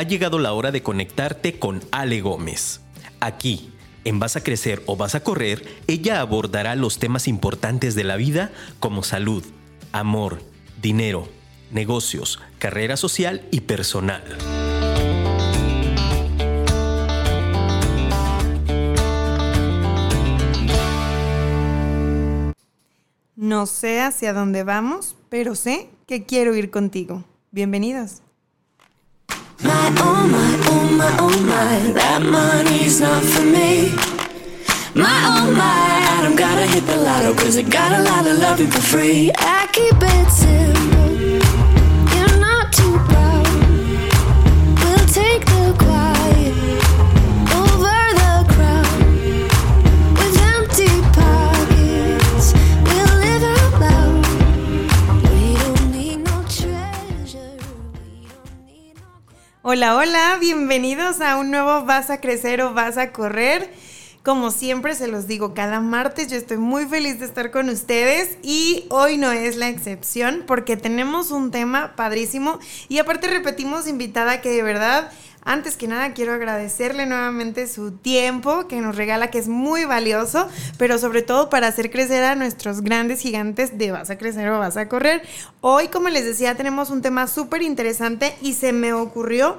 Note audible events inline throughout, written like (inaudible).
ha llegado la hora de conectarte con Ale Gómez. Aquí, en Vas a Crecer o Vas a Correr, ella abordará los temas importantes de la vida como salud, amor, dinero, negocios, carrera social y personal. No sé hacia dónde vamos, pero sé que quiero ir contigo. Bienvenidos. My, oh my, oh my, oh my, that money's not for me. My, oh my, don't gotta hit the lotto, cause I got a lot of loving for free. I keep it simple, Hola, hola, bienvenidos a un nuevo Vas a crecer o vas a correr. Como siempre se los digo, cada martes yo estoy muy feliz de estar con ustedes y hoy no es la excepción porque tenemos un tema padrísimo y aparte repetimos invitada que de verdad antes que nada, quiero agradecerle nuevamente su tiempo que nos regala, que es muy valioso, pero sobre todo para hacer crecer a nuestros grandes gigantes de vas a crecer o vas a correr. Hoy, como les decía, tenemos un tema súper interesante y se me ocurrió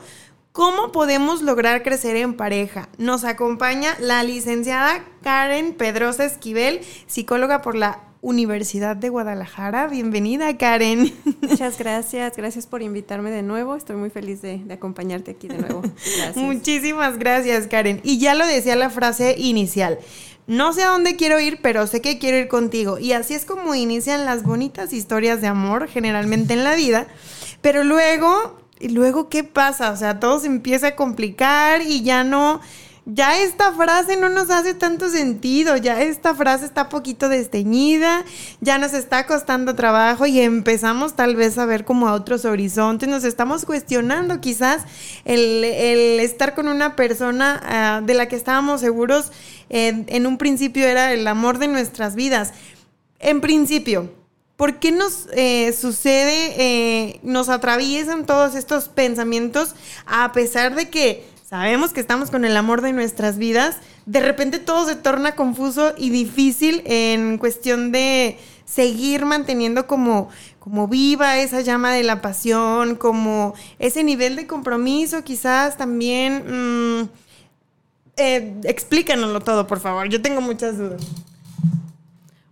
¿Cómo podemos lograr crecer en pareja? Nos acompaña la licenciada Karen Pedrosa Esquivel, psicóloga por la Universidad de Guadalajara. Bienvenida, Karen. Muchas gracias, gracias por invitarme de nuevo. Estoy muy feliz de, acompañarte aquí de nuevo. (laughs) Muchísimas gracias, Karen. Y ya lo decía la frase inicial. No sé a dónde quiero ir, pero sé que quiero ir contigo. Y así es como inician las bonitas historias de amor, generalmente en la vida. Pero luego, y luego, ¿qué pasa? O sea, todo se empieza a complicar y ya no ya esta frase no nos hace tanto sentido, ya esta frase está poquito desteñida, ya nos está costando trabajo y empezamos tal vez a ver como a otros horizontes, nos estamos cuestionando quizás el, estar con una persona ah, de la que estábamos seguros en un principio era el amor de nuestras vidas. En principio, ¿por qué nos eh, sucede, eh, nos atraviesan todos estos pensamientos a pesar de que sabemos que estamos con el amor de nuestras vidas, de repente todo se torna confuso y difícil en cuestión de seguir manteniendo como, como viva esa llama de la pasión, como ese nivel de compromiso quizás también. Mm, eh, explícanoslo todo, por favor. Yo tengo muchas dudas.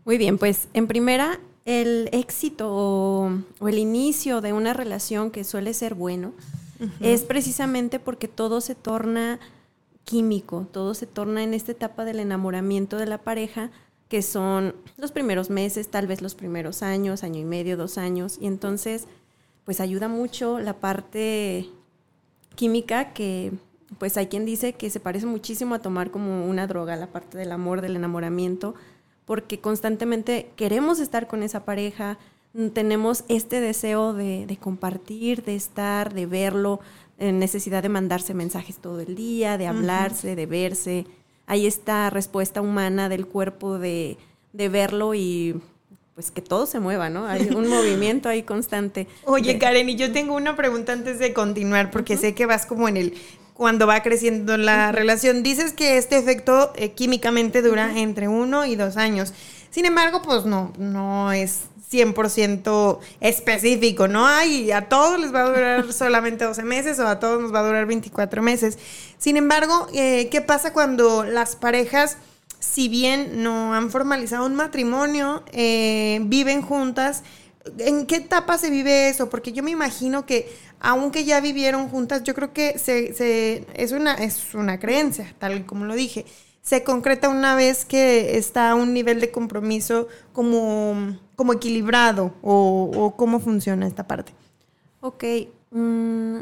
Muy bien, pues en primera, el éxito o el inicio de una relación que suele ser bueno, es precisamente porque todo se torna químico, todo se torna en esta etapa del enamoramiento de la pareja, que son los primeros meses, tal vez los primeros años, año y medio, dos años, y entonces pues ayuda mucho la parte química que pues hay quien dice que se parece muchísimo a tomar como una droga, la parte del amor, del enamoramiento, porque constantemente queremos estar con esa pareja, tenemos este deseo de, compartir, de estar, de verlo, necesidad de mandarse mensajes todo el día, de hablarse, de verse. Hay esta respuesta humana del cuerpo de, verlo y pues que todo se mueva, ¿no? Hay un (laughs) movimiento ahí constante. Oye, Karen, y yo tengo una pregunta antes de continuar, porque sé que vas como en el cuando va creciendo la relación. Dices que este efecto eh, químicamente dura entre uno y dos años. Sin embargo, pues no, no es 100% específico, ¿no? hay a todos les va a durar (laughs) solamente 12 meses o a todos nos va a durar 24 meses. Sin embargo, eh, ¿qué pasa cuando las parejas, si bien no han formalizado un matrimonio, eh, viven juntas? ¿En qué etapa se vive eso? Porque yo me imagino que aunque ya vivieron juntas, yo creo que se, es, una, es una creencia, tal como lo dije se concreta una vez que está a un nivel de compromiso como, como equilibrado o, cómo funciona esta parte. Ok, mm,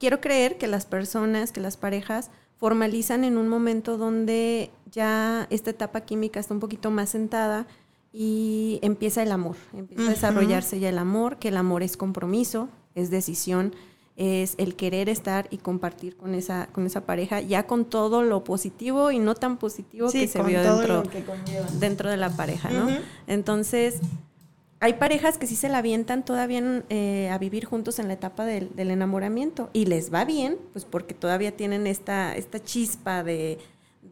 quiero creer que las personas, que las parejas formalizan en un momento donde ya esta etapa química está un poquito más sentada y empieza el amor, empieza a desarrollarse ya el amor, que el amor es compromiso, es decisión, es el querer estar y compartir con esa, con esa pareja, ya con todo lo positivo y no tan positivo que se vio dentro, dentro de la pareja, ¿no? Entonces, hay parejas que sí se la avientan todavía eh, a vivir juntos en la etapa del, enamoramiento y les va bien, pues porque todavía tienen esta, esta chispa de,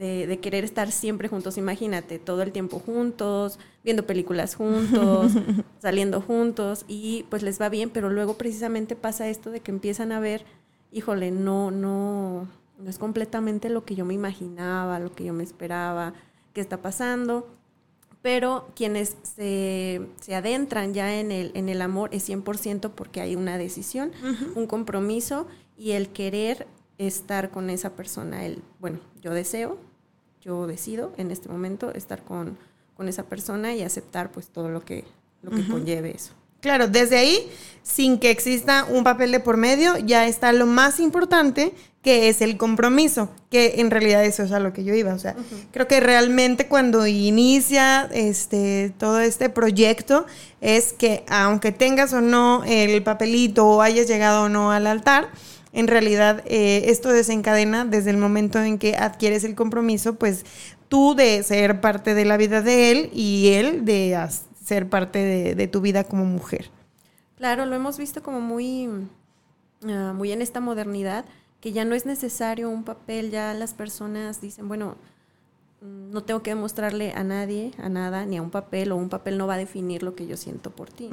de, querer estar siempre juntos. Imagínate, todo el tiempo juntos, viendo películas juntos, (laughs) saliendo juntos y pues les va bien, pero luego precisamente pasa esto de que empiezan a ver, híjole, no, no, no es completamente lo que yo me imaginaba, lo que yo me esperaba, qué está pasando pero quienes se, adentran ya en el, en el amor es 100% porque hay una decisión, un compromiso y el querer estar con esa persona. El, bueno, yo deseo, yo decido en este momento estar con, con esa persona y aceptar pues todo lo que, lo que conlleve eso. Claro, desde ahí, sin que exista un papel de por medio, ya está lo más importante, que es el compromiso, que en realidad eso es a lo que yo iba. O sea, creo que realmente cuando inicia este, todo este proyecto es que aunque tengas o no el papelito o hayas llegado o no al altar, en realidad eh, esto desencadena desde el momento en que adquieres el compromiso, pues tú de ser parte de la vida de él y él de ser parte de, tu vida como mujer. Claro, lo hemos visto como muy, ah, muy en esta modernidad, que ya no es necesario un papel, ya las personas dicen, bueno, no tengo que demostrarle a nadie, a nada, ni a un papel, o un papel no va a definir lo que yo siento por ti.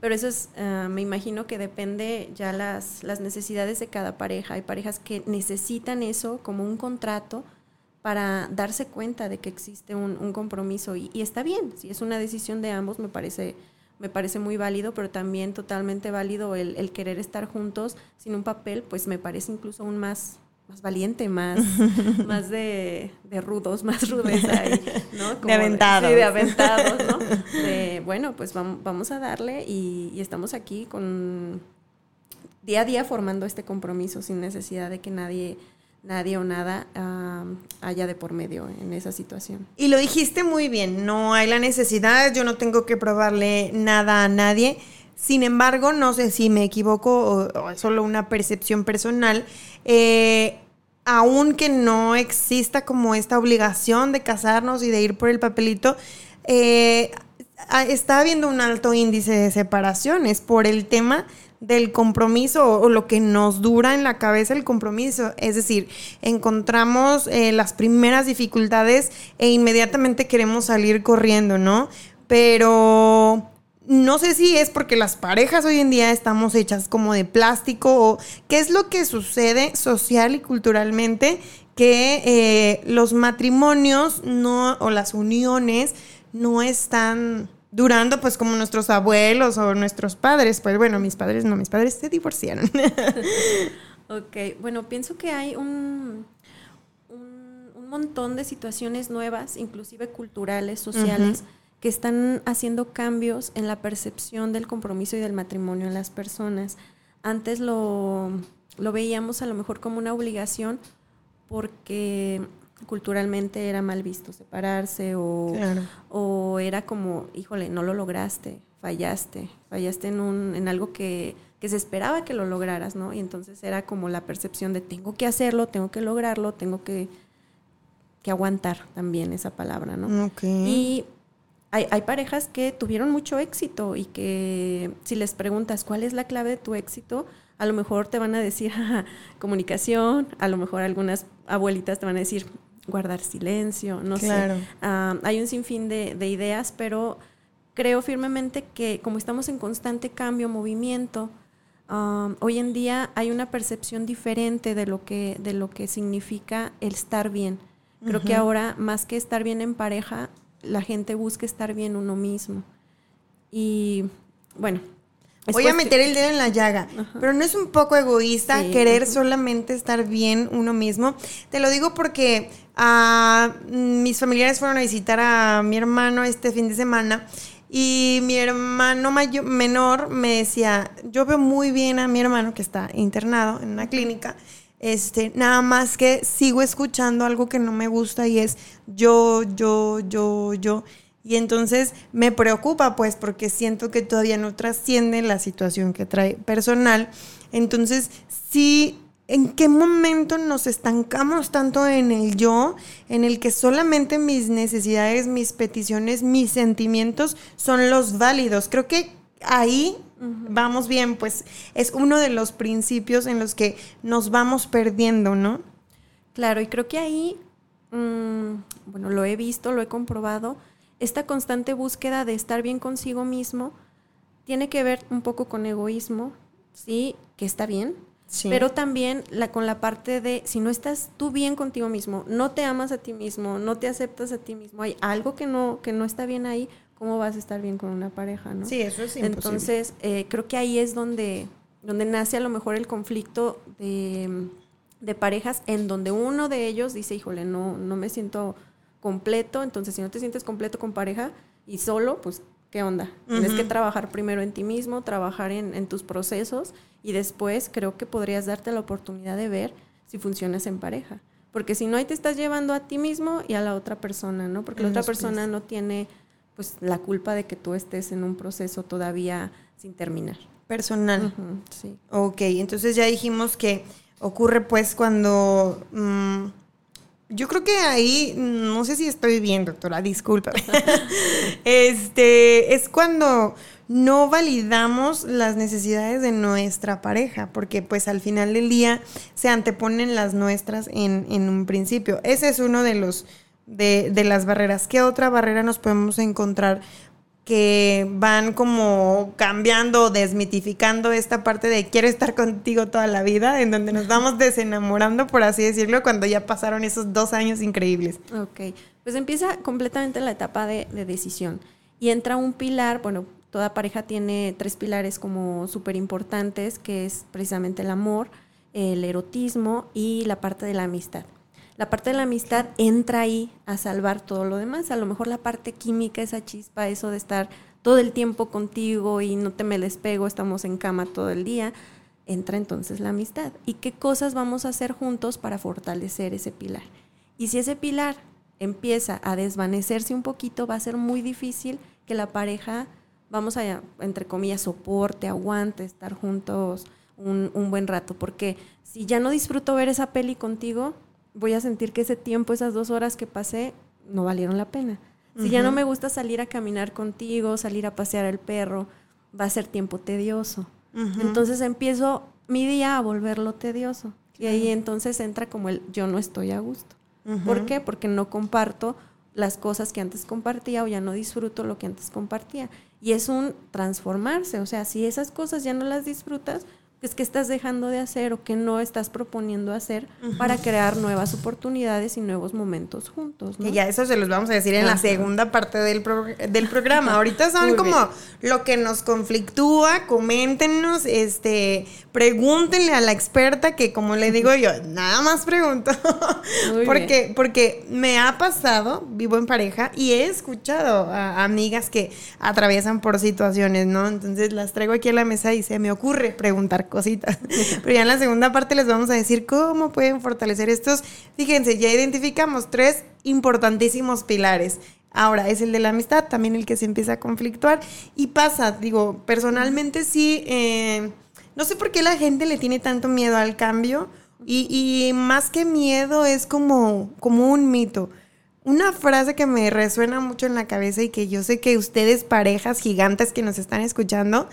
Pero eso es, ah, me imagino que depende ya las, las necesidades de cada pareja. Hay parejas que necesitan eso como un contrato para darse cuenta de que existe un, compromiso y, está bien, si es una decisión de ambos me parece, me parece muy válido, pero también totalmente válido el, querer estar juntos sin un papel, pues me parece incluso aún más, más valiente, más, (laughs) más de, rudos, más rudeza, ¿no? de aventados. Sí, de aventados, ¿no? (laughs) De, bueno, pues vamos, a darle y, y estamos aquí con día a día formando este compromiso sin necesidad de que nadie nadie o nada haya de por medio en esa situación. Y lo dijiste muy bien, no hay la necesidad, yo no tengo que probarle nada a nadie. Sin embargo, no sé si me equivoco o, es solo una percepción personal, eh, aunque no exista como esta obligación de casarnos y de ir por el papelito, eh, está habiendo un alto índice de separaciones por el tema del compromiso o, lo que nos dura en la cabeza el compromiso. Es decir, encontramos eh, las primeras dificultades e inmediatamente queremos salir corriendo, ¿no? Pero no sé si es porque las parejas hoy en día estamos hechas como de plástico o qué es lo que sucede social y culturalmente que eh, los matrimonios no o las uniones no están durando pues como nuestros abuelos o nuestros padres. Pues bueno, mis padres no, mis padres se divorciaron. (laughs) ok, bueno, pienso que hay un, un, montón de situaciones nuevas, inclusive culturales, sociales, que están haciendo cambios en la percepción del compromiso y del matrimonio en las personas. Antes lo, lo veíamos a lo mejor como una obligación porque culturalmente era mal visto separarse o, o era como, híjole, no lo lograste, fallaste, fallaste en, un, en algo que, que, se esperaba que lo lograras, ¿no? Y entonces era como la percepción de tengo que hacerlo, tengo que lograrlo, tengo que, que aguantar también esa palabra, ¿no? Y hay, hay, parejas que tuvieron mucho éxito y que si les preguntas cuál es la clave de tu éxito, a lo mejor te van a decir (laughs) comunicación, a lo mejor algunas abuelitas te van a decir guardar silencio, no sé. Ah, hay un sinfín de, ideas, pero creo firmemente que como estamos en constante cambio, movimiento, ah, hoy en día hay una percepción diferente de lo que, de lo que significa el estar bien. Creo que ahora, más que estar bien en pareja, la gente busca estar bien uno mismo. Y bueno, Voy a meter el dedo en la llaga, pero no es un poco egoísta querer solamente estar bien uno mismo. Te lo digo porque ah, mis familiares fueron a visitar a mi hermano este fin de semana y mi hermano mayor, menor me decía, yo veo muy bien a mi hermano que está internado en una clínica. Este, nada más que sigo escuchando algo que no me gusta y es yo, yo, yo, yo. Y entonces me preocupa, pues, porque siento que todavía no trasciende la situación que trae personal. Entonces, sí ¿En qué momento nos estancamos tanto en el yo, en el que solamente mis necesidades, mis peticiones, mis sentimientos son los válidos? Creo que ahí vamos bien, pues es uno de los principios en los que nos vamos perdiendo, ¿no? Claro, y creo que ahí, mm, bueno, lo he visto, lo he comprobado, esta constante búsqueda de estar bien consigo mismo tiene que ver un poco con egoísmo, ¿sí? Que está bien, pero también la, con la parte de si no estás tú bien contigo mismo, no te amas a ti mismo, no te aceptas a ti mismo, hay algo que no, que no está bien ahí, ¿cómo vas a estar bien con una pareja? ¿no? Sí, eso es imposible. Entonces, eh, creo que ahí es donde, donde nace a lo mejor el conflicto de, de, parejas en donde uno de ellos dice, híjole, no, no me siento completo, entonces si no te sientes completo con pareja y solo, pues ¿qué onda? Tienes que trabajar primero en ti mismo, trabajar en, en, tus procesos y después creo que podrías darte la oportunidad de ver si funcionas en pareja. Porque si no, ahí te estás llevando a ti mismo y a la otra persona, ¿no? Porque la otra persona no tiene pues la culpa de que tú estés en un proceso todavía sin terminar. Personal. sí. Ok, entonces ya dijimos que ocurre pues cuando... Mm, yo creo que ahí, no sé si estoy bien, doctora, disculpa. (laughs) este, es cuando no validamos las necesidades de nuestra pareja, porque pues al final del día se anteponen las nuestras en, en un principio. Ese es uno de los, de, de las barreras. ¿Qué otra barrera nos podemos encontrar que van como cambiando, desmitificando esta parte de quiero estar contigo toda la vida, en donde nos (laughs) vamos desenamorando, por así decirlo, cuando ya pasaron esos dos años increíbles. Ok, pues empieza completamente la etapa de, decisión y entra un pilar, bueno, toda pareja tiene tres pilares como súper importantes, que es precisamente el amor, el erotismo y la parte de la amistad. La parte de la amistad entra ahí a salvar todo lo demás. A lo mejor la parte química, esa chispa, eso de estar todo el tiempo contigo y no te me despego, estamos en cama todo el día, entra entonces la amistad. ¿Y qué cosas vamos a hacer juntos para fortalecer ese pilar? Y si ese pilar empieza a desvanecerse un poquito, va a ser muy difícil que la pareja, vamos a, entre comillas, soporte, aguante, estar juntos un, un buen rato. Porque si ya no disfruto ver esa peli contigo, voy a sentir que ese tiempo, esas dos horas que pasé, no valieron la pena. Si ya no me gusta salir a caminar contigo, salir a pasear al perro, va a ser tiempo tedioso. Entonces empiezo mi día a volverlo tedioso. Y ahí entonces entra como el yo no estoy a gusto. ¿Por qué? Porque no comparto las cosas que antes compartía o ya no disfruto lo que antes compartía. Y es un transformarse. O sea, si esas cosas ya no las disfrutas, es que estás dejando de hacer o que no estás proponiendo hacer para crear nuevas oportunidades y nuevos momentos juntos. ¿no? Que ya eso se los vamos a decir en la segunda parte del, del programa. Ahorita son como lo que nos conflictúa, coméntenos, este, pregúntenle a la experta que como le digo yo, nada más pregunto. porque, porque me ha pasado, vivo en pareja, y he escuchado a amigas que atraviesan por situaciones, ¿no? Entonces las traigo aquí a la mesa y se me ocurre preguntar cositas. (laughs) Pero ya en la segunda parte les vamos a decir cómo pueden fortalecer estos. Fíjense, ya identificamos tres importantísimos pilares. Ahora es el de la amistad, también el que se empieza a conflictuar. Y pasa, digo, personalmente sí, eh, no sé por qué la gente le tiene tanto miedo al cambio. Y, y más que miedo es como, como un mito. Una frase que me resuena mucho en la cabeza y que yo sé que ustedes, parejas gigantes que nos están escuchando,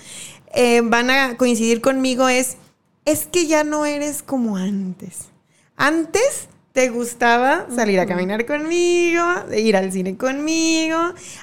eh, van a coincidir conmigo es, es que ya no eres como antes. Antes te gustaba salir a caminar conmigo, ir al cine conmigo.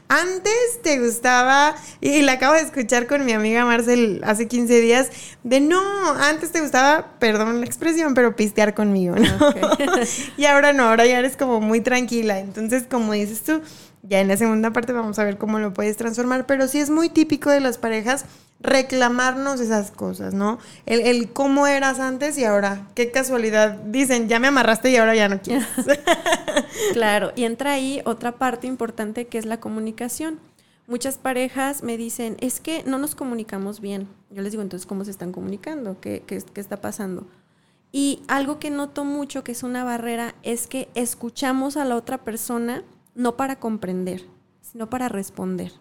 Antes te gustaba, y la acabo de escuchar con mi amiga Marcel hace 15 días, de no, antes te gustaba, perdón la expresión, pero pistear conmigo, ¿no? (laughs) y ahora no, ahora ya eres como muy tranquila. Entonces, como dices tú, ya en la segunda parte vamos a ver cómo lo puedes transformar, pero sí es muy típico de las parejas reclamarnos esas cosas, ¿no? El, cómo eras antes y ahora, qué casualidad. Dicen, ya me amarraste y ahora ya no quieres. (laughs) claro, y entra ahí otra parte importante que es la comunicación. Muchas parejas me dicen, es que no nos comunicamos bien. Yo les digo, entonces, ¿cómo se están comunicando? ¿Qué, qué, qué está pasando? Y algo que noto mucho, que es una barrera, es que escuchamos a la otra persona no para comprender, sino para responder.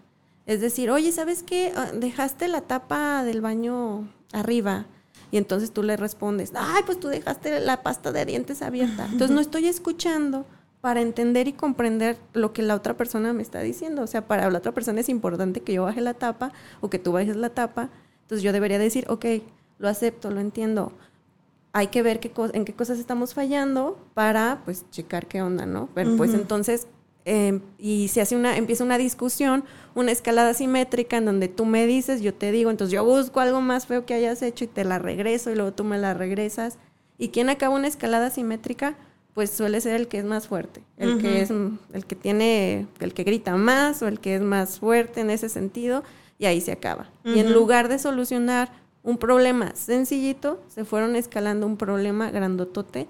Es decir, oye, ¿sabes qué? Ah, dejaste la tapa del baño arriba. y entonces tú le respondes, ay, pues tú dejaste la pasta de dientes abierta. (laughs) Entonces no estoy escuchando para entender y comprender lo que la otra persona me está diciendo. O sea, para la otra persona es importante que yo baje la tapa o que tú bajes la tapa. Entonces yo debería decir, ok, lo acepto, lo entiendo. Hay que ver qué en qué cosas estamos fallando para, pues, checar qué onda, ¿no? Pero, Pues entonces, em, y se hace una, empieza una discusión, una escalada simétrica en donde tú me dices, yo te digo, entonces yo busco algo más feo que hayas hecho y te la regreso y luego tú me la regresas. ¿Y quién acaba una escalada simétrica? pues suele ser el que es más fuerte, el que es el que tiene, el que grita más o el que es más fuerte en ese sentido y ahí se acaba. Y en lugar de solucionar un problema sencillito, se fueron escalando un problema grandotote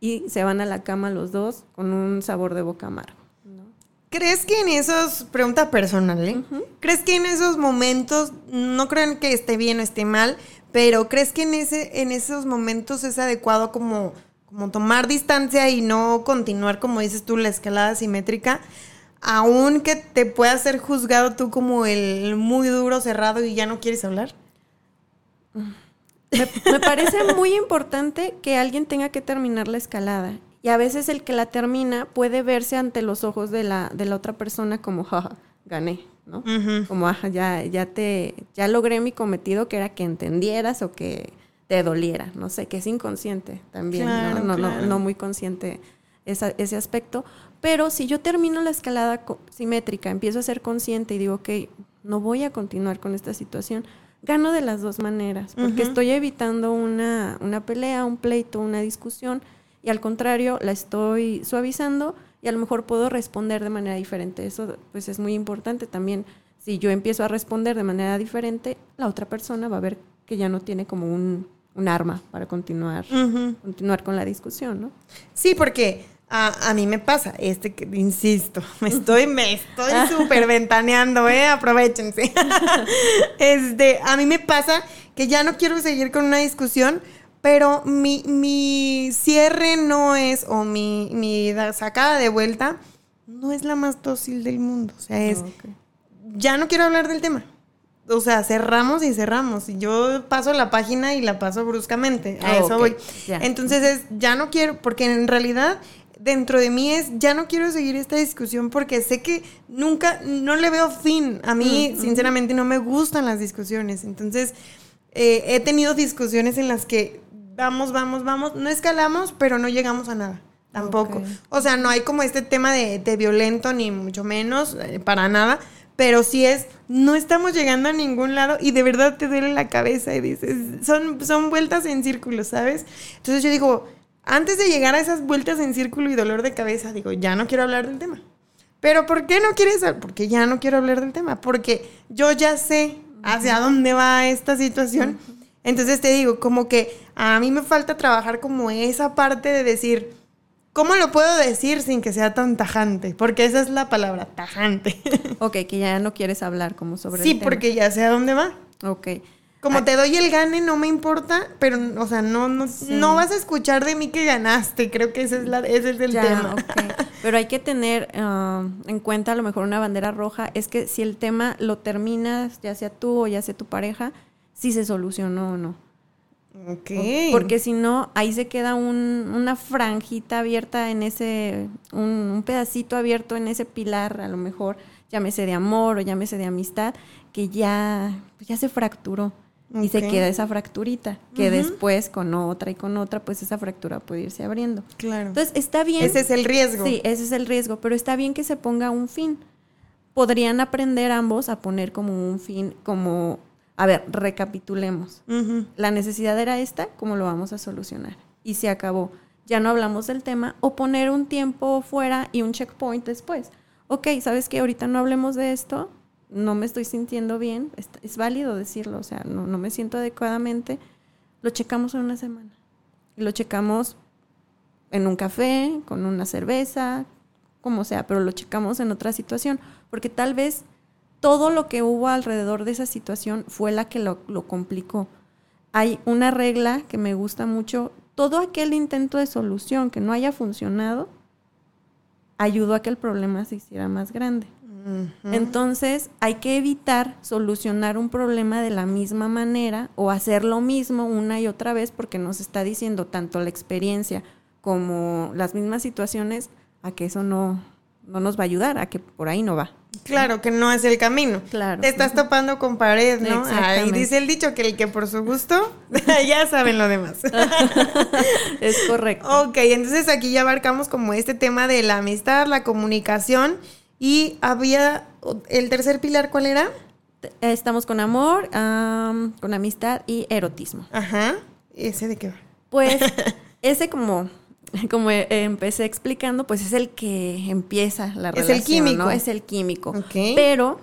y se van a la cama los dos con un sabor de boca amargo. ¿Crees que en esos, pregunta personal, ¿eh? ¿Crees que en esos momentos, no creen que esté bien o esté mal, pero crees que en, ese, en esos momentos es adecuado como como tomar distancia y no continuar, como dices tú, la escalada simétrica, aún que te pueda ser juzgado tú como el muy duro, cerrado y ya no quieres hablar? Me, parece muy importante que alguien tenga que terminar la escalada. Y a veces el que la termina puede verse ante los ojos de la, de la otra persona como, jaja, gané, ¿no? Como, ajá, ya, ya te, ya logré mi cometido que era que entendieras o que te doliera, no sé, que es inconsciente también, ¿no? No, muy consciente ese aspecto. Pero si yo termino la escalada simétrica, empiezo a ser consciente y digo, ok, no voy a continuar con esta situación, gano de las dos maneras, porque estoy evitando una, una pelea, un pleito, una discusión, y al contrario, la estoy suavizando y a lo mejor puedo responder de manera diferente. Eso pues es muy importante también. Si yo empiezo a responder de manera diferente, la otra persona va a ver que ya no tiene como un, un arma para continuar, continuar con la discusión, ¿no? Sí, porque a, mí me pasa, este que, insisto, me estoy, me estoy (laughs) súper ventaneando, ¿eh? Aprovechense. (laughs) este, a mí me pasa que ya no quiero seguir con una discusión, pero mi, mi cierre no es, o mi, mi sacada de vuelta, no es la más dócil del mundo. O sea, es, ah, ya no quiero hablar del tema o sea, cerramos y cerramos. Y yo paso la página y la paso bruscamente. A ah, eso voy. Entonces es, ya no quiero, porque en realidad dentro de mí es, ya no quiero seguir esta discusión porque sé que nunca, no le veo fin. A mí, mm, sinceramente, no me gustan las discusiones. Entonces, eh, he tenido discusiones en las que vamos, vamos, vamos, no escalamos, pero no llegamos a nada. Tampoco. O sea, no hay como este tema de, violento, ni mucho menos, eh, para nada pero si es, no estamos llegando a ningún lado y de verdad te duele la cabeza y dices, son, son vueltas en círculo, ¿sabes? Entonces yo digo, antes de llegar a esas vueltas en círculo y dolor de cabeza, digo, ya no quiero hablar del tema. Pero ¿por qué no quieres? Porque ya no quiero hablar del tema, porque yo ya sé hacia dónde va esta situación. Entonces te digo, como que a mí me falta trabajar como esa parte de decir, ¿Cómo lo puedo decir sin que sea tan tajante? Porque esa es la palabra, tajante. (laughs) ok, que ya no quieres hablar como sobre Sí, porque ya sé a dónde va. Ok. Como ah. te doy el gane, no me importa, pero, o sea, no, no, no vas a escuchar de mí que ganaste. Creo que ese es, la, ese es el tema. Pero hay que tener ah, en cuenta a lo mejor una bandera roja. Es que si el tema lo terminas, ya sea tú o ya sea tu pareja, si se solucionó o no. Ok. Porque si no, ahí se queda un, una franjita abierta en ese, un, pedacito abierto en ese pilar, a lo mejor, llámese de amor o llámese de amistad, que ya, ya se fracturó. Y se queda esa fracturita, que después con otra y con otra, pues esa fractura puede irse abriendo. Claro. Entonces, está bien. Ese es el riesgo. Sí, ese es el riesgo, pero está bien que se ponga un fin. Podrían aprender ambos a poner como un fin, como a ver, recapitulemos. La necesidad era esta, ¿cómo lo vamos a solucionar? Y se acabó. Ya no hablamos del tema o poner un tiempo fuera y un checkpoint después. Ok, ¿sabes que ahorita no hablemos de esto? No me estoy sintiendo bien. Es, válido decirlo, o sea, no, no me siento adecuadamente. Lo checamos en una semana. Lo checamos en un café, con una cerveza, como sea, pero lo checamos en otra situación. Porque tal vez todo lo que hubo alrededor de esa situación fue la que lo, complicó. Hay una regla que me gusta mucho. Todo aquel intento de solución que no haya funcionado ayudó a que el problema se hiciera más grande. Entonces hay que evitar solucionar un problema de la misma manera o hacer lo mismo una y otra vez porque nos está diciendo tanto la experiencia como las mismas situaciones a que eso no, no nos va a ayudar, a que por ahí no va. Claro, que no es el camino. Claro. Te estás topando con pared, ¿no? Ahí Exactamente. dice el dicho que el que por su gusto, (laughs) ya saben lo demás. (laughs) es correcto. ok, entonces aquí ya abarcamos como este tema de la amistad, la comunicación y había el tercer pilar, ¿cuál era? Estamos con amor, am, con amistad y erotismo. Ajá, ese de qué va. Pues (laughs) ese como, (laughs) como eh, empecé explicando, pues es el que empieza la Es el relación, químico. ¿no? Es el químico. Pero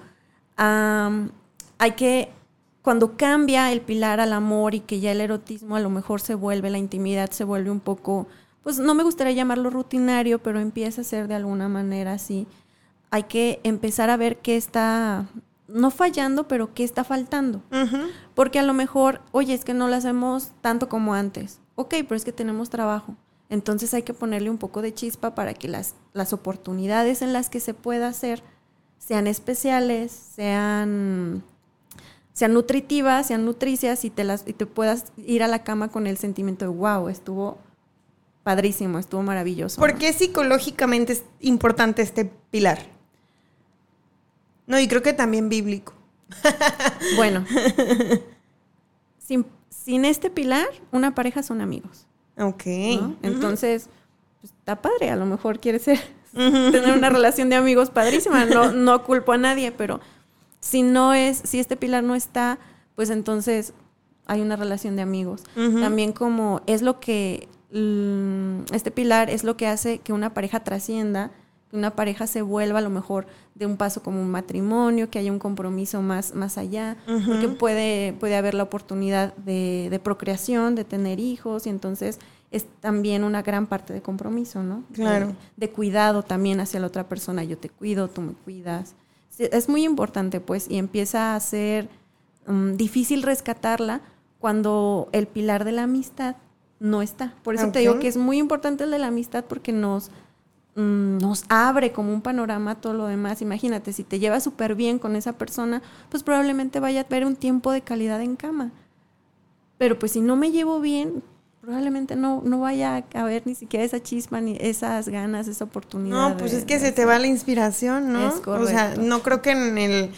hay que, cuando cambia el pilar al amor y que ya el erotismo a lo mejor se vuelve, la intimidad se vuelve un poco, pues no me gustaría llamarlo rutinario, pero empieza a ser de alguna manera así. Hay que empezar a ver qué está, no fallando, pero qué está faltando. Porque a lo mejor, oye, es que no lo hacemos tanto como antes. Ok, pero es que tenemos trabajo. Entonces hay que ponerle un poco de chispa para que las, las oportunidades en las que se pueda hacer sean especiales, sean, sean nutritivas, sean nutricias y te, las, y te puedas ir a la cama con el sentimiento de, wow, estuvo padrísimo, estuvo maravilloso. ¿Por ¿no? qué psicológicamente es importante este pilar? No, y creo que también bíblico. Bueno, (laughs) sin, sin este pilar, una pareja son amigos. Ok. ¿no? Entonces, pues, está padre, a lo mejor quiere ser (laughs) tener una relación de amigos padrísima, no, (laughs) no culpo a nadie, pero si no es, si este pilar no está, pues entonces hay una relación de amigos. También como es lo que, este pilar es lo que hace que una pareja trascienda, que una pareja se vuelva a lo mejor de un paso como un matrimonio, que haya un compromiso más, más allá, porque puede, puede haber la oportunidad de, de procreación, de tener hijos, y entonces es también una gran parte de compromiso, ¿no? Claro. De, de cuidado también hacia la otra persona, yo te cuido, tú me cuidas. Es muy importante, pues, y empieza a ser mm, difícil rescatarla cuando el pilar de la amistad no está. Por eso te digo que es muy importante el de la amistad porque nos, mm, nos abre como un panorama todo lo demás. Imagínate, si te llevas súper bien con esa persona, pues probablemente vaya a haber un tiempo de calidad en cama. Pero pues si no me llevo bien, probablemente no, no vaya a haber ni siquiera esa chispa, ni esas ganas, esa oportunidad. No, pues de- es que de se te va la inspiración, ¿no? Es O sea, correcto. no creo que en el...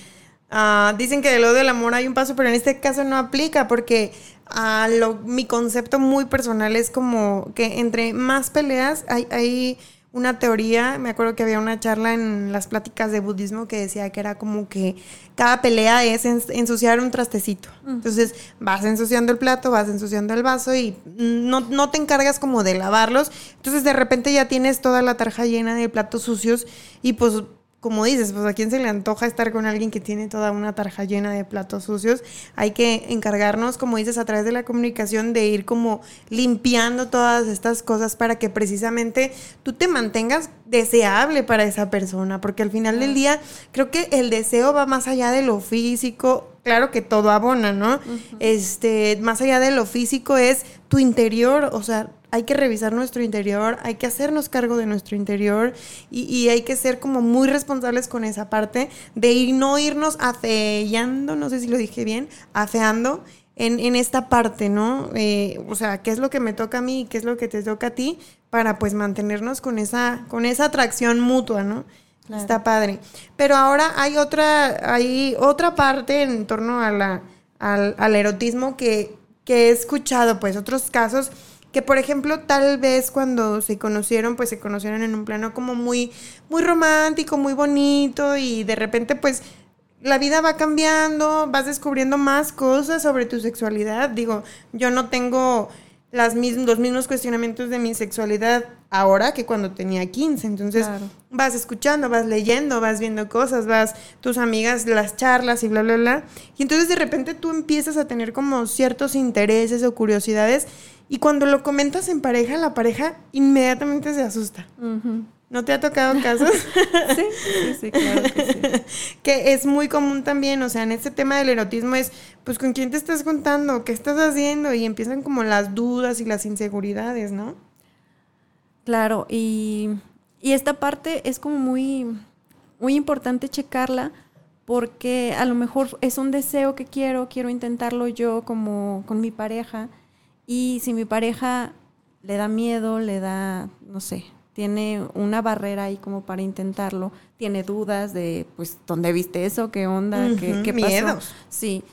ah, dicen que del odio al amor hay un paso, pero en este caso no aplica porque ah, lo, mi concepto muy personal es como que entre más peleas hay, hay una teoría, me acuerdo que había una charla en las pláticas de budismo que decía que era como que cada pelea es en- ensuciar un trastecito. Entonces vas ensuciando el plato, vas ensuciando el vaso y no, no te encargas como de lavarlos. Entonces de repente ya tienes toda la tarja llena de platos sucios y pues como dices, pues a quién se le antoja estar con alguien que tiene toda una tarja llena de platos sucios. Hay que encargarnos, como dices, a través de la comunicación de ir como limpiando todas estas cosas para que precisamente tú te mantengas deseable para esa persona, porque al final del día creo que el deseo va más allá de lo físico. Claro que todo abona, ¿no? Este, más allá de lo físico es tu interior, o sea, hay que revisar nuestro interior, hay que hacernos cargo de nuestro interior y, y hay que ser como muy responsables con esa parte de ir, no irnos afeando, no sé si lo dije bien, afeando en, en esta parte, ¿no? Eh, o sea, ¿qué es lo que me toca a mí y qué es lo que te toca a ti para pues mantenernos con esa, con esa atracción mutua, ¿no? Claro. Está padre. Pero ahora hay otra, hay otra parte en torno a la, al, al erotismo que, que he escuchado, pues, otros casos que, por ejemplo, tal vez cuando se conocieron, pues se conocieron en un plano como muy, muy romántico, muy bonito, y de repente, pues, la vida va cambiando, vas descubriendo más cosas sobre tu sexualidad. Digo, yo no tengo las los mismos cuestionamientos de mi sexualidad ahora que cuando tenía 15. Entonces, Claro. vas escuchando, vas leyendo, vas viendo cosas, vas tus amigas, las charlas y bla, bla, bla. Y entonces de repente tú empiezas a tener como ciertos intereses o curiosidades y cuando lo comentas en pareja, la pareja inmediatamente se asusta. ¿No te ha tocado (laughs) casos? Sí, sí, sí, claro que sí. (laughs) que es muy común también, o sea, en este tema del erotismo es, pues, ¿con quién te estás juntando? ¿Qué estás haciendo? Y empiezan como las dudas y las inseguridades, ¿no? Claro, y, y esta parte es como muy, muy importante checarla porque a lo mejor es un deseo que quiero, quiero intentarlo yo como con mi pareja y si mi pareja le da miedo, le da, no sé, tiene una barrera ahí como para intentarlo, tiene dudas de, pues, ¿dónde viste eso? ¿Qué onda? ¿Qué, qué pasó? Sí.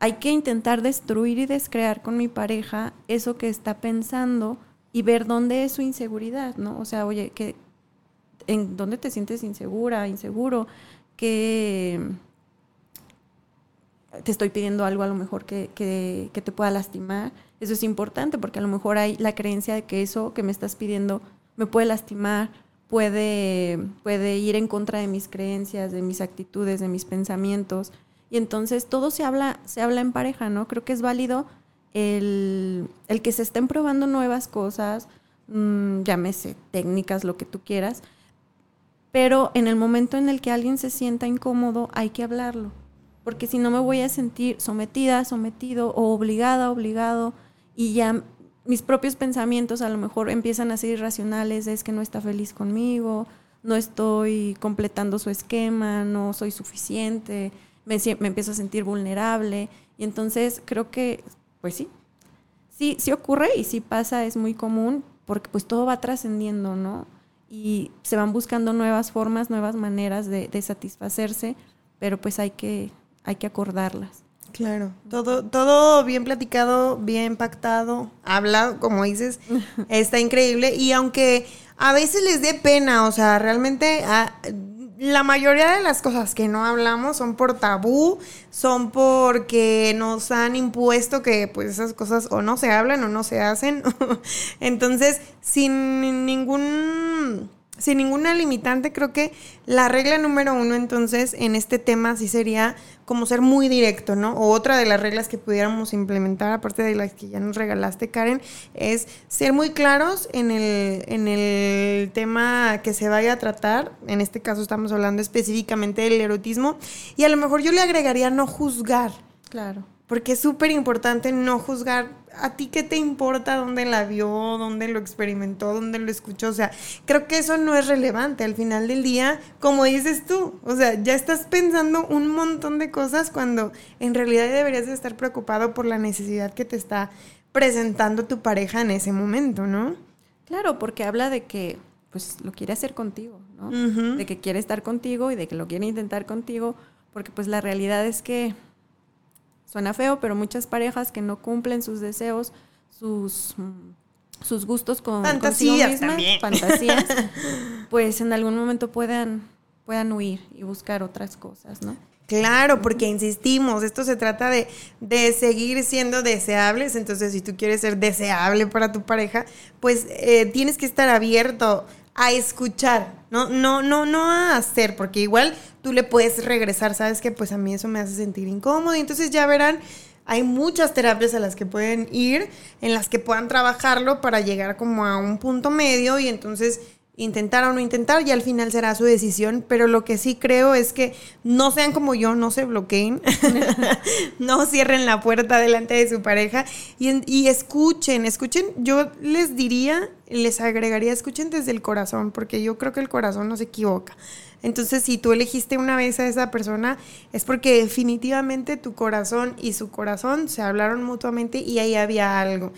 Hay que intentar destruir y descrear con mi pareja eso que está pensando y ver dónde es su inseguridad, ¿no? O sea, oye, ¿qué, ¿en dónde te sientes insegura, inseguro? Que te estoy pidiendo algo a lo mejor que, que, que te pueda lastimar. Eso es importante porque a lo mejor hay la creencia de que eso que me estás pidiendo me puede lastimar, puede, puede ir en contra de mis creencias, de mis actitudes, de mis pensamientos. Y entonces todo se habla, se habla en pareja, ¿no? Creo que es válido el, que se estén probando nuevas cosas, mm, llámese técnicas, lo que tú quieras, pero en el momento en el que alguien se sienta incómodo hay que hablarlo, porque si no me voy a sentir sometida, sometido o obligada, obligado, y ya mis propios pensamientos a lo mejor empiezan a ser irracionales, es que no está feliz conmigo, no estoy completando su esquema, no soy suficiente, me, me empiezo a sentir vulnerable. Y entonces creo que, pues sí, sí, sí ocurre y sí pasa, es muy común, porque pues todo va trascendiendo, ¿no? Y se van buscando nuevas formas, nuevas maneras de, de satisfacerse, pero pues hay que, hay que acordarlas. Claro, todo, todo bien platicado, bien pactado, hablado, como dices, (laughs) está increíble. Y aunque a veces les dé pena, o sea, realmente ah, la mayoría de las cosas que no hablamos son por tabú, son porque nos han impuesto que pues esas cosas o no se hablan o no se hacen. (laughs) Entonces, sin ningún sin ninguna limitante, creo que la regla número uno entonces en este tema sí sería como ser muy directo, ¿no? O otra de las reglas que pudiéramos implementar, aparte de las que ya nos regalaste, Karen, es ser muy claros en el, en el tema que se vaya a tratar. En este caso estamos hablando específicamente del erotismo. Y a lo mejor yo le agregaría no juzgar. Claro. Porque es súper importante no juzgar a ti qué te importa dónde la vio, dónde lo experimentó, dónde lo escuchó. O sea, creo que eso no es relevante al final del día, como dices tú. O sea, ya estás pensando un montón de cosas cuando en realidad deberías de estar preocupado por la necesidad que te está presentando tu pareja en ese momento, ¿no? Claro, porque habla de que pues lo quiere hacer contigo, ¿no? De que quiere estar contigo y de que lo quiere intentar contigo, porque pues la realidad es que Suena feo, pero muchas parejas que no cumplen sus deseos, sus, mm, sus gustos con fantasías fantasías, (laughs) pues en algún momento puedan, puedan huir y buscar otras cosas, ¿no? Claro, porque insistimos, esto se trata de, de, seguir siendo deseables, entonces si tú quieres ser deseable para tu pareja, pues eh, tienes que estar abierto a escuchar, no, no, no, no a hacer, porque igual tú le puedes regresar, sabes que pues a mí eso me hace sentir incómodo. Y entonces ya verán, hay muchas terapias a las que pueden ir, en las que puedan trabajarlo para llegar como a un punto medio y entonces intentar o no intentar y al final será su decisión, pero lo que sí creo es que no sean como yo, no se bloqueen, (laughs) no cierren la puerta delante de su pareja y, y, escuchen, escuchen, yo les diría, les agregaría, escuchen desde el corazón, porque yo creo que el corazón no se equivoca. Entonces, si tú elegiste una vez a esa persona, es porque definitivamente tu corazón y su corazón se hablaron mutuamente y ahí había algo.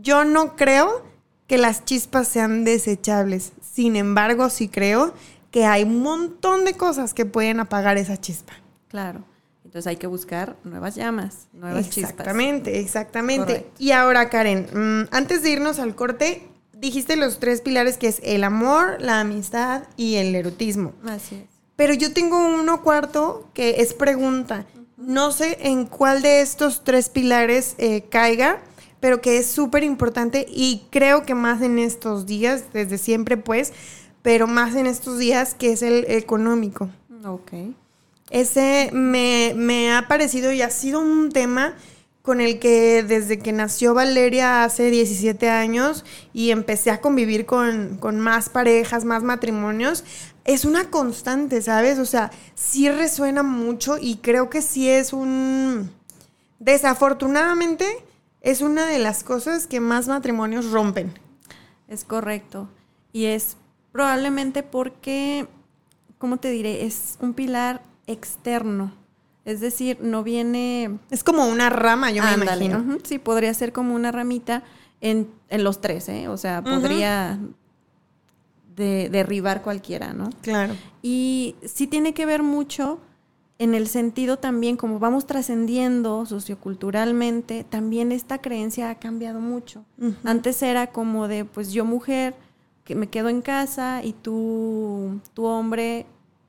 Yo no creo que las chispas sean desechables. Sin embargo, sí creo que hay un montón de cosas que pueden apagar esa chispa. Claro. Entonces hay que buscar nuevas llamas, nuevas chispas. Exactamente, exactamente. Y ahora, Karen, mm, antes de irnos al corte, dijiste los tres pilares que es el amor, la amistad y el erotismo. Así es. Pero yo tengo uno cuarto que es pregunta. No sé en cuál de estos tres pilares eh, caiga pero que es súper importante y creo que más en estos días, desde siempre pues, pero más en estos días que es el económico. Ok. Ese me, me ha parecido y ha sido un tema con el que desde que nació Valeria hace 17 años y empecé a convivir con, con, más parejas, más matrimonios, es una constante, ¿sabes? O sea, sí resuena mucho y creo que sí es un... Desafortunadamente, es una de las cosas que más matrimonios rompen. Es correcto. Y es probablemente porque ¿cómo te diré? Es un pilar externo. Es decir, no viene... Es como una rama, yo me imagino. sí, podría ser como una ramita en, en los tres, ¿eh? O sea, podría de- derribar cualquiera, ¿no? Claro. Y sí tiene que ver mucho en el sentido también, como vamos trascendiendo socioculturalmente, también esta creencia ha cambiado mucho. Antes era como de, pues yo mujer, que me quedo en casa y tú, tu hombre,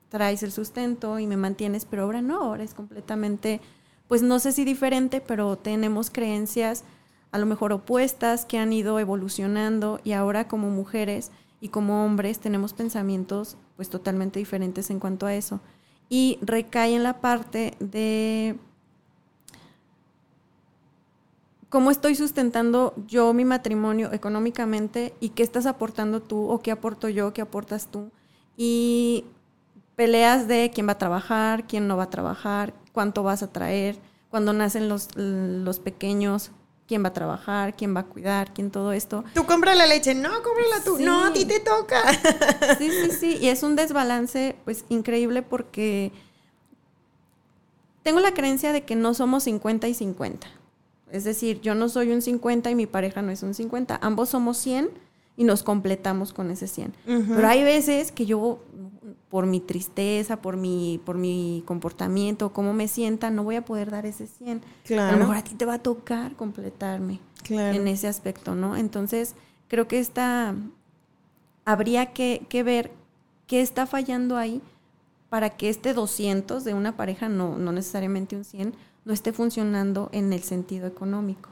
traes el sustento y me mantienes, pero ahora no, ahora es completamente, pues no sé si diferente, pero tenemos creencias a lo mejor opuestas que han ido evolucionando y ahora como mujeres y como hombres tenemos pensamientos pues totalmente diferentes en cuanto a eso. Y recae en la parte de cómo estoy sustentando yo mi matrimonio económicamente y qué estás aportando tú o qué aporto yo, qué aportas tú. Y peleas de quién va a trabajar, quién no va a trabajar, cuánto vas a traer, cuando nacen los, los pequeños, quién va a trabajar, quién va a cuidar, quién todo esto. Tú compras la leche, no, cómprala tú. Sí. No, a ti te toca. (laughs) Sí, sí, sí, y es un desbalance pues increíble porque tengo la creencia de que no somos 50 y 50. Es decir, yo no soy un 50 y mi pareja no es un 50. Ambos somos 100 y nos completamos con ese 100. Ujú. Pero hay veces que yo, por mi tristeza, por mi, por mi comportamiento, cómo me sienta, no voy a poder dar ese 100. Claro. A lo mejor a ti te va a tocar completarme Claro. en ese aspecto, ¿no? Entonces, creo que esta habría que, que ver qué está fallando ahí para que este 200 de una pareja, no, no necesariamente un 100, no esté funcionando en el sentido económico.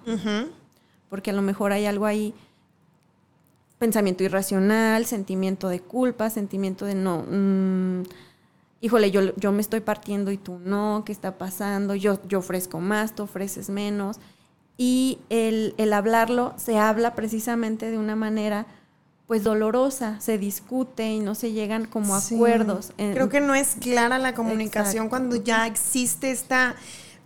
Porque a lo mejor hay algo ahí, pensamiento irracional, sentimiento de culpa, sentimiento de no, mm, híjole, yo, yo me estoy partiendo y tú no, ¿qué está pasando? Yo, yo ofrezco más, tú ofreces menos. Y el, el hablarlo se habla precisamente de una manera pues dolorosa, se discute y no se llegan como Sí. acuerdos. Creo que no es clara la comunicación Exacto. cuando ya existe esta,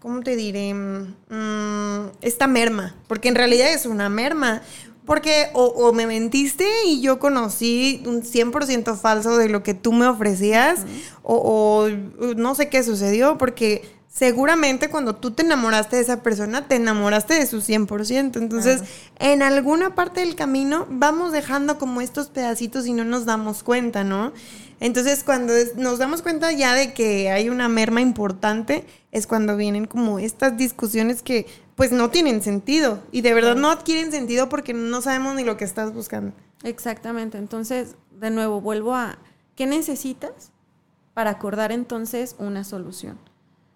¿cómo te diré? Mm, esta merma, porque en realidad es una merma. Porque o, o me mentiste y yo conocí un 100% falso de lo que tú me ofrecías, o, o no sé qué sucedió, porque seguramente cuando tú te enamoraste de esa persona, te enamoraste de su 100%. Entonces, en alguna parte del camino vamos dejando como estos pedacitos y no nos damos cuenta, ¿no? Entonces, cuando nos damos cuenta ya de que hay una merma importante, es cuando vienen como estas discusiones que pues no tienen sentido y de verdad no adquieren sentido porque no sabemos ni lo que estás buscando. Exactamente. Entonces, de nuevo, vuelvo a, ¿qué necesitas para acordar entonces una solución?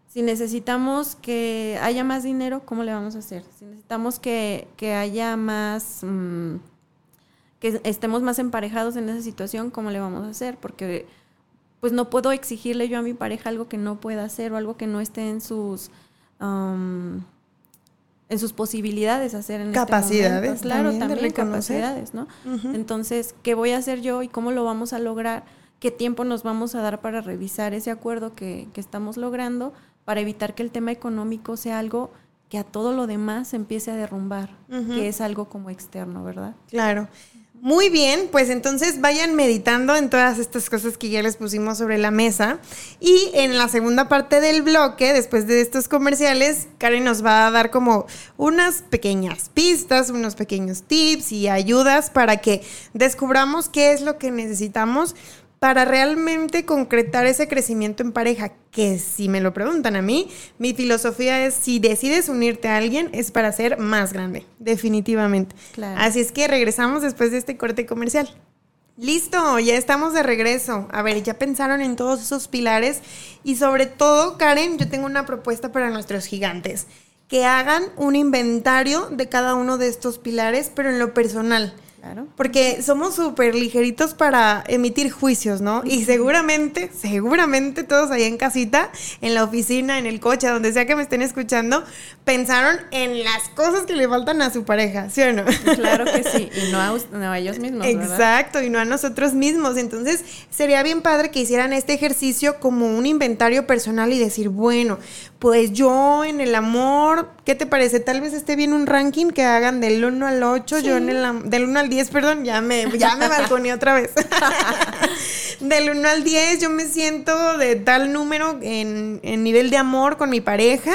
Si necesitamos que haya más dinero, ¿cómo le vamos a hacer? Si necesitamos que, que haya más, mm, que estemos más emparejados en esa situación, ¿cómo le vamos a hacer? Porque pues no puedo exigirle yo a mi pareja algo que no pueda hacer o algo que no esté en sus... am, en sus posibilidades hacer en Capacidades este momento. Claro, también capacidades, ¿no? Entonces, ¿qué voy a hacer yo y cómo lo vamos a lograr? ¿Qué tiempo nos vamos a dar para revisar ese acuerdo que, que estamos logrando para evitar que el tema económico sea algo que a todo lo demás se empiece a derrumbar, que es algo como externo, ¿verdad? Claro. Muy bien, pues entonces vayan meditando en todas estas cosas que ya les pusimos sobre la mesa. Y en la segunda parte del bloque, después de estos comerciales, Karen nos va a dar como unas pequeñas pistas, unos pequeños tips y ayudas para que descubramos qué es lo que necesitamos para realmente concretar ese crecimiento en pareja, que si me lo preguntan a mí, mi filosofía es si decides unirte a alguien es para ser más grande, definitivamente. Claro. Así es que regresamos después de este corte comercial. Listo, ya estamos de regreso. A ver, ya pensaron en todos esos pilares y sobre todo, Karen, yo tengo una propuesta para nuestros gigantes. Que hagan un inventario de cada uno de estos pilares, pero en lo personal. Claro. Porque somos súper ligeritos para emitir juicios, ¿no? Y seguramente, seguramente todos ahí en casita, en la oficina, en el coche, a donde sea que me estén escuchando, pensaron en las cosas que le faltan a su pareja, ¿sí o no? Claro que sí, y no a, no a ellos mismos, ¿verdad? Exacto, y no a nosotros mismos. Entonces, sería bien padre que hicieran este ejercicio como un inventario personal y decir, bueno, Pues yo en el amor, ¿qué te parece? Tal vez esté bien un ranking que hagan del 1 al 8, yo en el del 1 al 10, perdón, ya me ya me balconeé otra vez. (laughs) del 1 al 10 yo me siento de tal número en, en nivel de amor con mi pareja.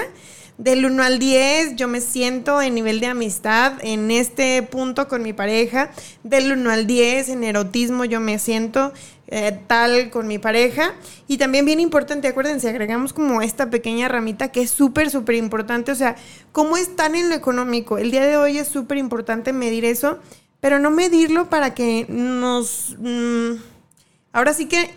Del 1 al 10 yo me siento en nivel de amistad en este punto con mi pareja. Del 1 al 10 en erotismo yo me siento eh, tal con mi pareja. Y también bien importante, acuérdense, agregamos como esta pequeña ramita que es súper, súper importante. O sea, ¿cómo están en lo económico? El día de hoy es súper importante medir eso, pero no medirlo para que nos... mm, ahora sí que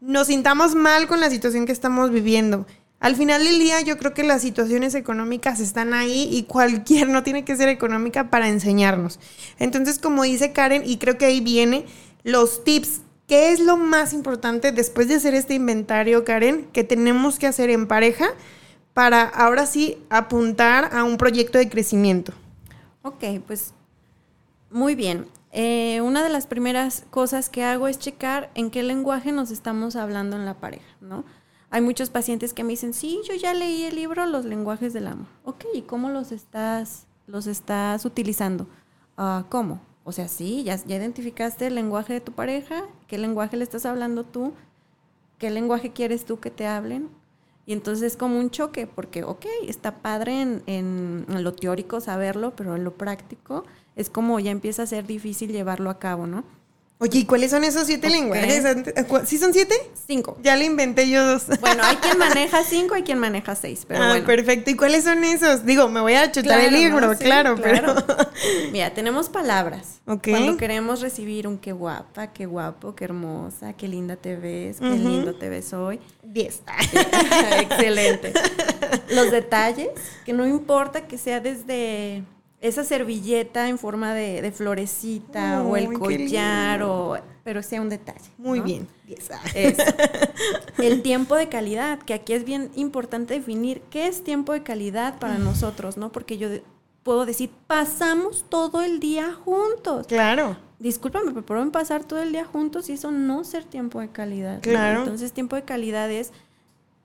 nos sintamos mal con la situación que estamos viviendo. Al final del día yo creo que las situaciones económicas están ahí y cualquier no tiene que ser económica para enseñarnos. Entonces, como dice Karen, y creo que ahí viene los tips. ¿Qué es lo más importante después de hacer este inventario, Karen, que tenemos que hacer en pareja para ahora sí apuntar a un proyecto de crecimiento? Ok, pues muy bien. Eh, una de las primeras cosas que hago es checar en qué lenguaje nos estamos hablando en la pareja, ¿no? Hay muchos pacientes que me dicen, sí, yo ya leí el libro Los lenguajes del amor. Ok, ¿y cómo los estás, los estás utilizando? Ah, ¿Cómo? O sea, sí, ya, ya identificaste el lenguaje de tu pareja, qué lenguaje le estás hablando tú, qué lenguaje quieres tú que te hablen. Y entonces es como un choque, porque, ok, está padre en, en- en lo teórico saberlo, pero en lo práctico es como ya empieza a ser difícil llevarlo a cabo, ¿no? Oye, ¿y cuáles son esos siete Ok. lenguajes? ¿Cu- ¿Sí son siete? Cinco. Ya le inventé yo dos. Bueno, hay quien (laughs) maneja cinco, hay quien maneja seis, pero ah, bueno. perfecto. ¿Y cuáles son esos? Digo, me voy a chutar el Claro, libro, ¿no? Sí, claro, pero. (laughs) Mira, tenemos palabras. Ok. Cuando queremos recibir un qué guapa, qué guapo, qué hermosa, qué linda te ves, qué lindo te ves hoy. Diez. (laughs) Excelente. Los detalles, que no importa que sea desde esa servilleta en forma de, de florecita o el collar, o, pero sea un detalle. Muy ¿no? bien. Diez. Eso. (laughs) El tiempo de calidad, que aquí es bien importante definir qué es tiempo de calidad para nosotros, ¿no? Porque yo de- puedo decir, pasamos todo el día juntos. Claro. Discúlpame, pero pueden pasar todo el día juntos y eso no ser tiempo de calidad. ¿no? Claro. Entonces, tiempo de calidad es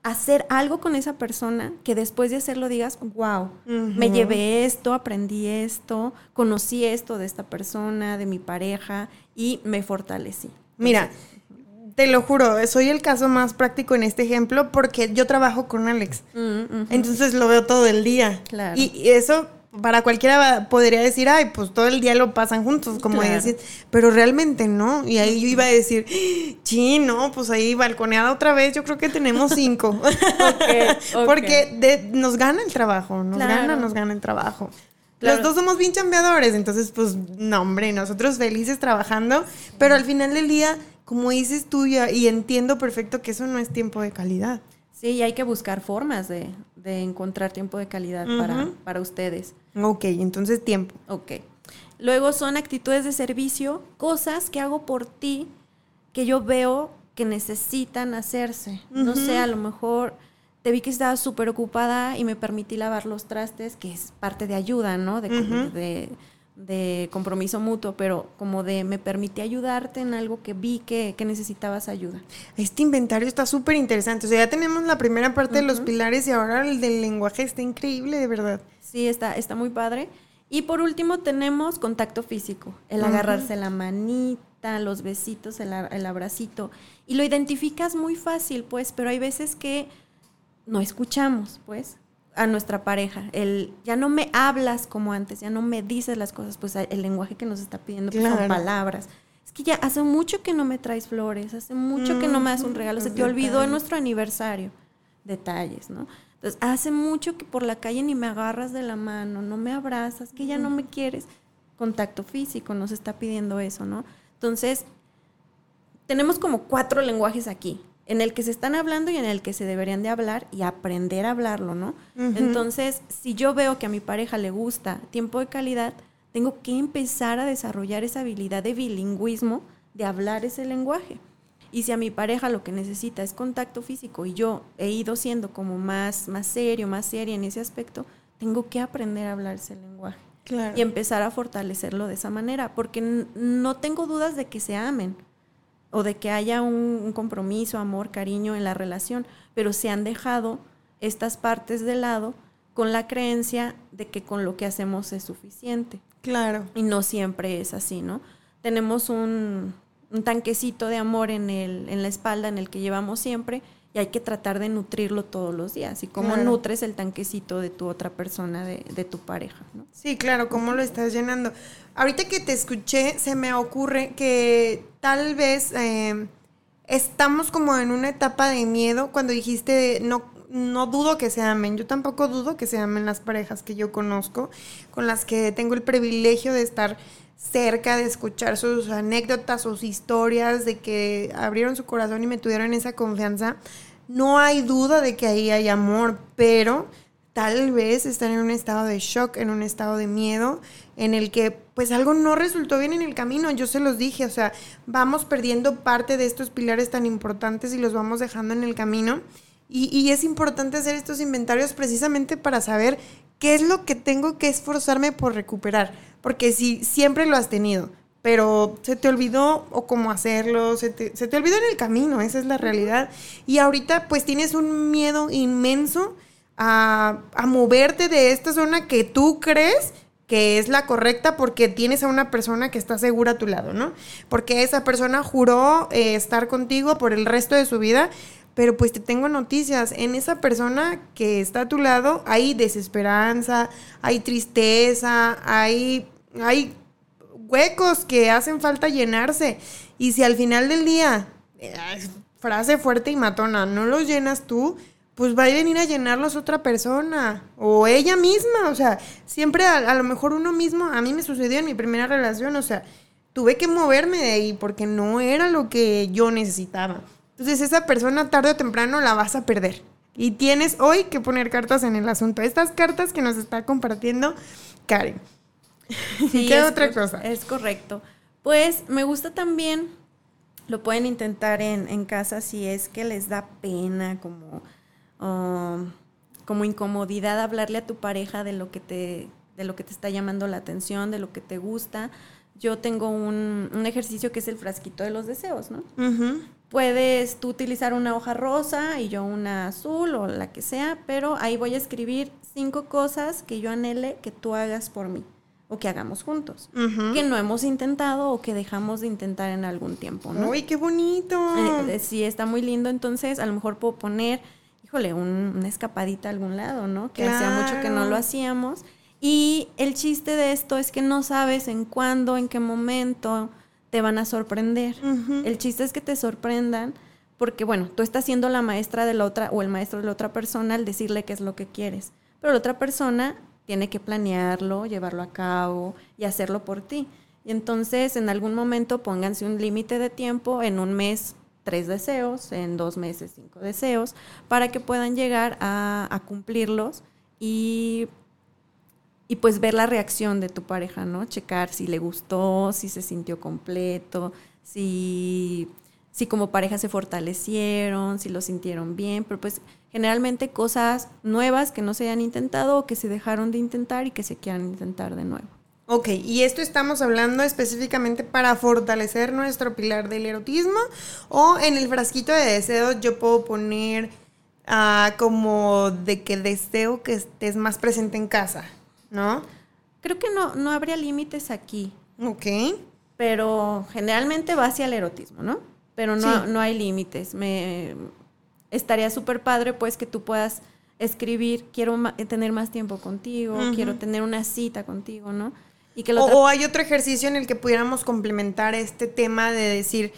hacer algo con esa persona que después de hacerlo digas, wow, me llevé esto, aprendí esto, conocí esto de esta persona, de mi pareja y me fortalecí. Mira, te lo juro, soy el caso más práctico en este ejemplo porque yo trabajo con Alex. Mm. Entonces lo veo todo el día. Claro. Y eso para cualquiera podría decir, ay, pues todo el día lo pasan juntos, como Claro. decís. Pero realmente no. Y ahí yo iba a decir, sí, no, pues ahí balconeada otra vez, yo creo que tenemos cinco. (laughs) Porque de- nos gana el trabajo, nos Claro. gana, nos gana el trabajo. Claro. Los dos somos bien chambeadores, entonces, pues, no, hombre, nosotros felices trabajando, pero al final del día, como dices tú, y, y entiendo perfecto que eso no es tiempo de calidad. Sí, y hay que buscar formas de, de encontrar tiempo de calidad para, para ustedes. Ok, entonces tiempo. Ok. Luego son actitudes de servicio, cosas que hago por ti que yo veo que necesitan hacerse. No sé, a lo mejor te vi que estabas súper ocupada y me permití lavar los trastes, que es parte de ayuda, ¿no? De, Ujú. de- de compromiso mutuo, pero como de me permití ayudarte en algo que vi que, que necesitabas ayuda. Este inventario está súper interesante. O sea, ya tenemos la primera parte de los pilares y ahora el del lenguaje está increíble, de verdad. Sí, está, está muy padre. Y por último tenemos contacto físico, el agarrarse la manita, los besitos, el, el abracito. Y lo identificas muy fácil, pues, pero hay veces que no escuchamos, pues, a nuestra pareja. El, ya no me hablas como antes, ya no me dices las cosas, pues el lenguaje que nos está pidiendo pues, son palabras. Es que ya hace mucho que no me traes flores, hace mucho que no me das un regalo, se te olvidó en nuestro aniversario. Detalles, ¿no? Entonces, hace mucho que por la calle ni me agarras de la mano, no me abrazas, que ya no me quieres. Contacto físico nos está pidiendo eso, ¿no? Entonces, tenemos como cuatro lenguajes aquí, en el que se están hablando y en el que se deberían de hablar y aprender a hablarlo, ¿no? Entonces, si yo veo que a mi pareja le gusta tiempo de calidad, tengo que empezar a desarrollar esa habilidad de bilingüismo, de hablar ese lenguaje. Y si a mi pareja lo que necesita es contacto físico y yo he ido siendo como más, más serio, más seria en ese aspecto, tengo que aprender a hablar ese lenguaje Claro. y empezar a fortalecerlo de esa manera, porque no tengo dudas de que se amen o de que haya un, un compromiso, amor, cariño en la relación, pero se han dejado estas partes de lado con la creencia de que con lo que hacemos es suficiente. Claro. Y no siempre es así, ¿no? Tenemos un, un tanquecito de amor en, el, en la espalda en el que llevamos siempre y hay que tratar de nutrirlo todos los días. Y cómo Claro. nutres el tanquecito de tu otra persona, de, de tu pareja, ¿no? Sí, claro, ¿cómo lo estás llenando? Ahorita que te escuché, se me ocurre que tal vez eh, estamos como en una etapa de miedo cuando dijiste, no, no dudo que se amen. Yo tampoco dudo que se amen las parejas que yo conozco, con las que tengo el privilegio de estar cerca, de escuchar sus anécdotas, sus historias, de que abrieron su corazón y me tuvieron esa confianza. No hay duda de que ahí hay amor, pero tal vez están en un estado de shock, en un estado de miedo, en el que pues algo no resultó bien en el camino. Yo se los dije, o sea, vamos perdiendo parte de estos pilares tan importantes y los vamos dejando en el camino. Y, y es importante hacer estos inventarios precisamente para saber qué es lo que tengo que esforzarme por recuperar. Porque si siempre lo has tenido, pero se te olvidó o cómo hacerlo, se te, se te olvidó en el camino, esa es la realidad. Y ahorita pues tienes un miedo inmenso a, a moverte de esta zona que tú crees que es la correcta porque tienes a una persona que está segura a tu lado, ¿no? Porque esa persona juró eh, estar contigo por el resto de su vida, pero pues te tengo noticias, en esa persona que está a tu lado hay desesperanza, hay tristeza, hay, hay huecos que hacen falta llenarse. Y si al final del día, eh, frase fuerte y matona, no los llenas tú, pues va a venir a llenarlos otra persona o ella misma. O sea, siempre a, a lo mejor uno mismo, a mí me sucedió en mi primera relación, o sea, tuve que moverme de ahí porque no era lo que yo necesitaba. Entonces esa persona tarde o temprano la vas a perder. Y tienes hoy que poner cartas en el asunto. Estas cartas que nos está compartiendo Karen. (laughs) Sí, ¿Qué es otra cosa? Es correcto. Pues me gusta también, lo pueden intentar en, en casa si es que les da pena, como, um, como incomodidad hablarle a tu pareja de lo que te, de lo que te está llamando la atención, de lo que te gusta. Yo tengo un, un ejercicio que es el frasquito de los deseos, ¿no? Puedes tú utilizar una hoja rosa y yo una azul o la que sea, pero ahí voy a escribir cinco cosas que yo anhele que tú hagas por mí o que hagamos juntos, que no hemos intentado o que dejamos de intentar en algún tiempo, ¿no? Uy, qué bonito. Eh, eh, sí, está muy lindo, entonces a lo mejor puedo poner, híjole, un- una escapadita a algún lado, ¿no? Que hacía mucho que no lo hacíamos. Y el chiste de esto es que no sabes en cuándo, en qué momento te van a sorprender. El chiste es que te sorprendan porque, bueno, tú estás siendo la maestra de la otra o el maestro de la otra persona al decirle qué es lo que quieres. Pero la otra persona tiene que planearlo, llevarlo a cabo y hacerlo por ti. Y entonces, en algún momento, pónganse un límite de tiempo, en un mes tres deseos, en dos meses cinco deseos, para que puedan llegar a, a cumplirlos y y pues ver la reacción de tu pareja, ¿no? Checar si le gustó, si se sintió completo, si, si como pareja se fortalecieron, si lo sintieron bien, pero pues generalmente cosas nuevas que no se hayan intentado o que se dejaron de intentar y que se quieran intentar de nuevo. Ok, y esto estamos hablando específicamente para fortalecer nuestro pilar del erotismo o en el frasquito de deseos yo puedo poner ah, como de que deseo que estés más presente en casa, ¿no? Creo que no, no habría límites aquí, Ok. pero generalmente va hacia el erotismo, ¿no? Pero no, Sí. no hay límites. Me estaría súper padre pues que tú puedas escribir, quiero ma- tener más tiempo contigo, quiero tener una cita contigo, ¿no? Y que O, o hay otro ejercicio en el que pudiéramos complementar este tema de decir,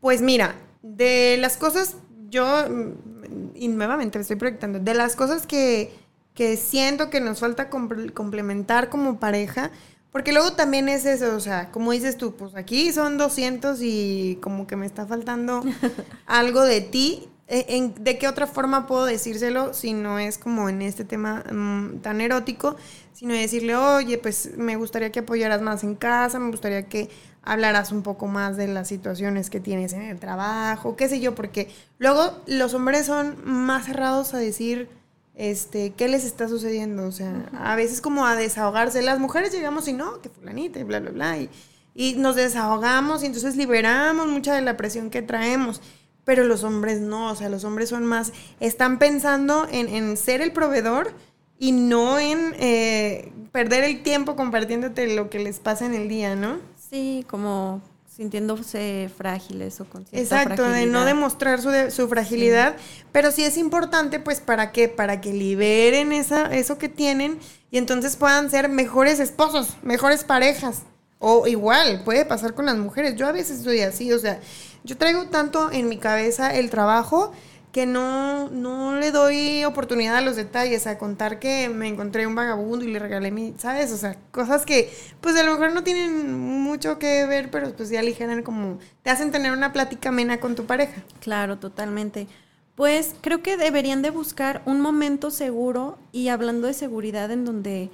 pues mira, de las cosas, yo, mm, y nuevamente me estoy proyectando, de las cosas que, que siento que nos falta comple- complementar como pareja, porque luego también es eso, o sea, como dices tú, pues aquí son 200 y como que me está faltando (laughs) algo de ti. En- ¿De qué otra forma puedo decírselo si no es como en este tema mm, tan erótico? Sino decirle, oye, pues me gustaría que apoyaras más en casa, me gustaría que hablaras un poco más de las situaciones que tienes en el trabajo, qué sé yo, porque luego los hombres son más cerrados a decir, este, qué les está sucediendo, o sea, a veces como a desahogarse. Las mujeres llegamos y no, que fulanita y bla, bla, bla, y, y nos desahogamos y entonces liberamos mucha de la presión que traemos. pero los hombres no, o sea, los hombres son más, están pensando en, en ser el proveedor y no en eh, perder el tiempo compartiéndote lo que les pasa en el día, ¿no? Sí, como sintiéndose frágiles o con Exacto, de no demostrar su, su fragilidad, pero sí es importante, pues, ¿para qué? Para que liberen esa, eso que tienen y entonces puedan ser mejores esposos, mejores parejas. O igual, puede pasar con las mujeres. Yo a veces soy así, o sea, yo traigo tanto en mi cabeza el trabajo que no, no le doy oportunidad a los detalles, a contar que me encontré un vagabundo y le regalé mi, ¿sabes? O sea, cosas que pues a lo mejor no tienen mucho que ver, pero pues ya aligeran como, te hacen tener una plática amena con tu pareja. Claro, totalmente. Pues creo que deberían de buscar un momento seguro y hablando de seguridad en donde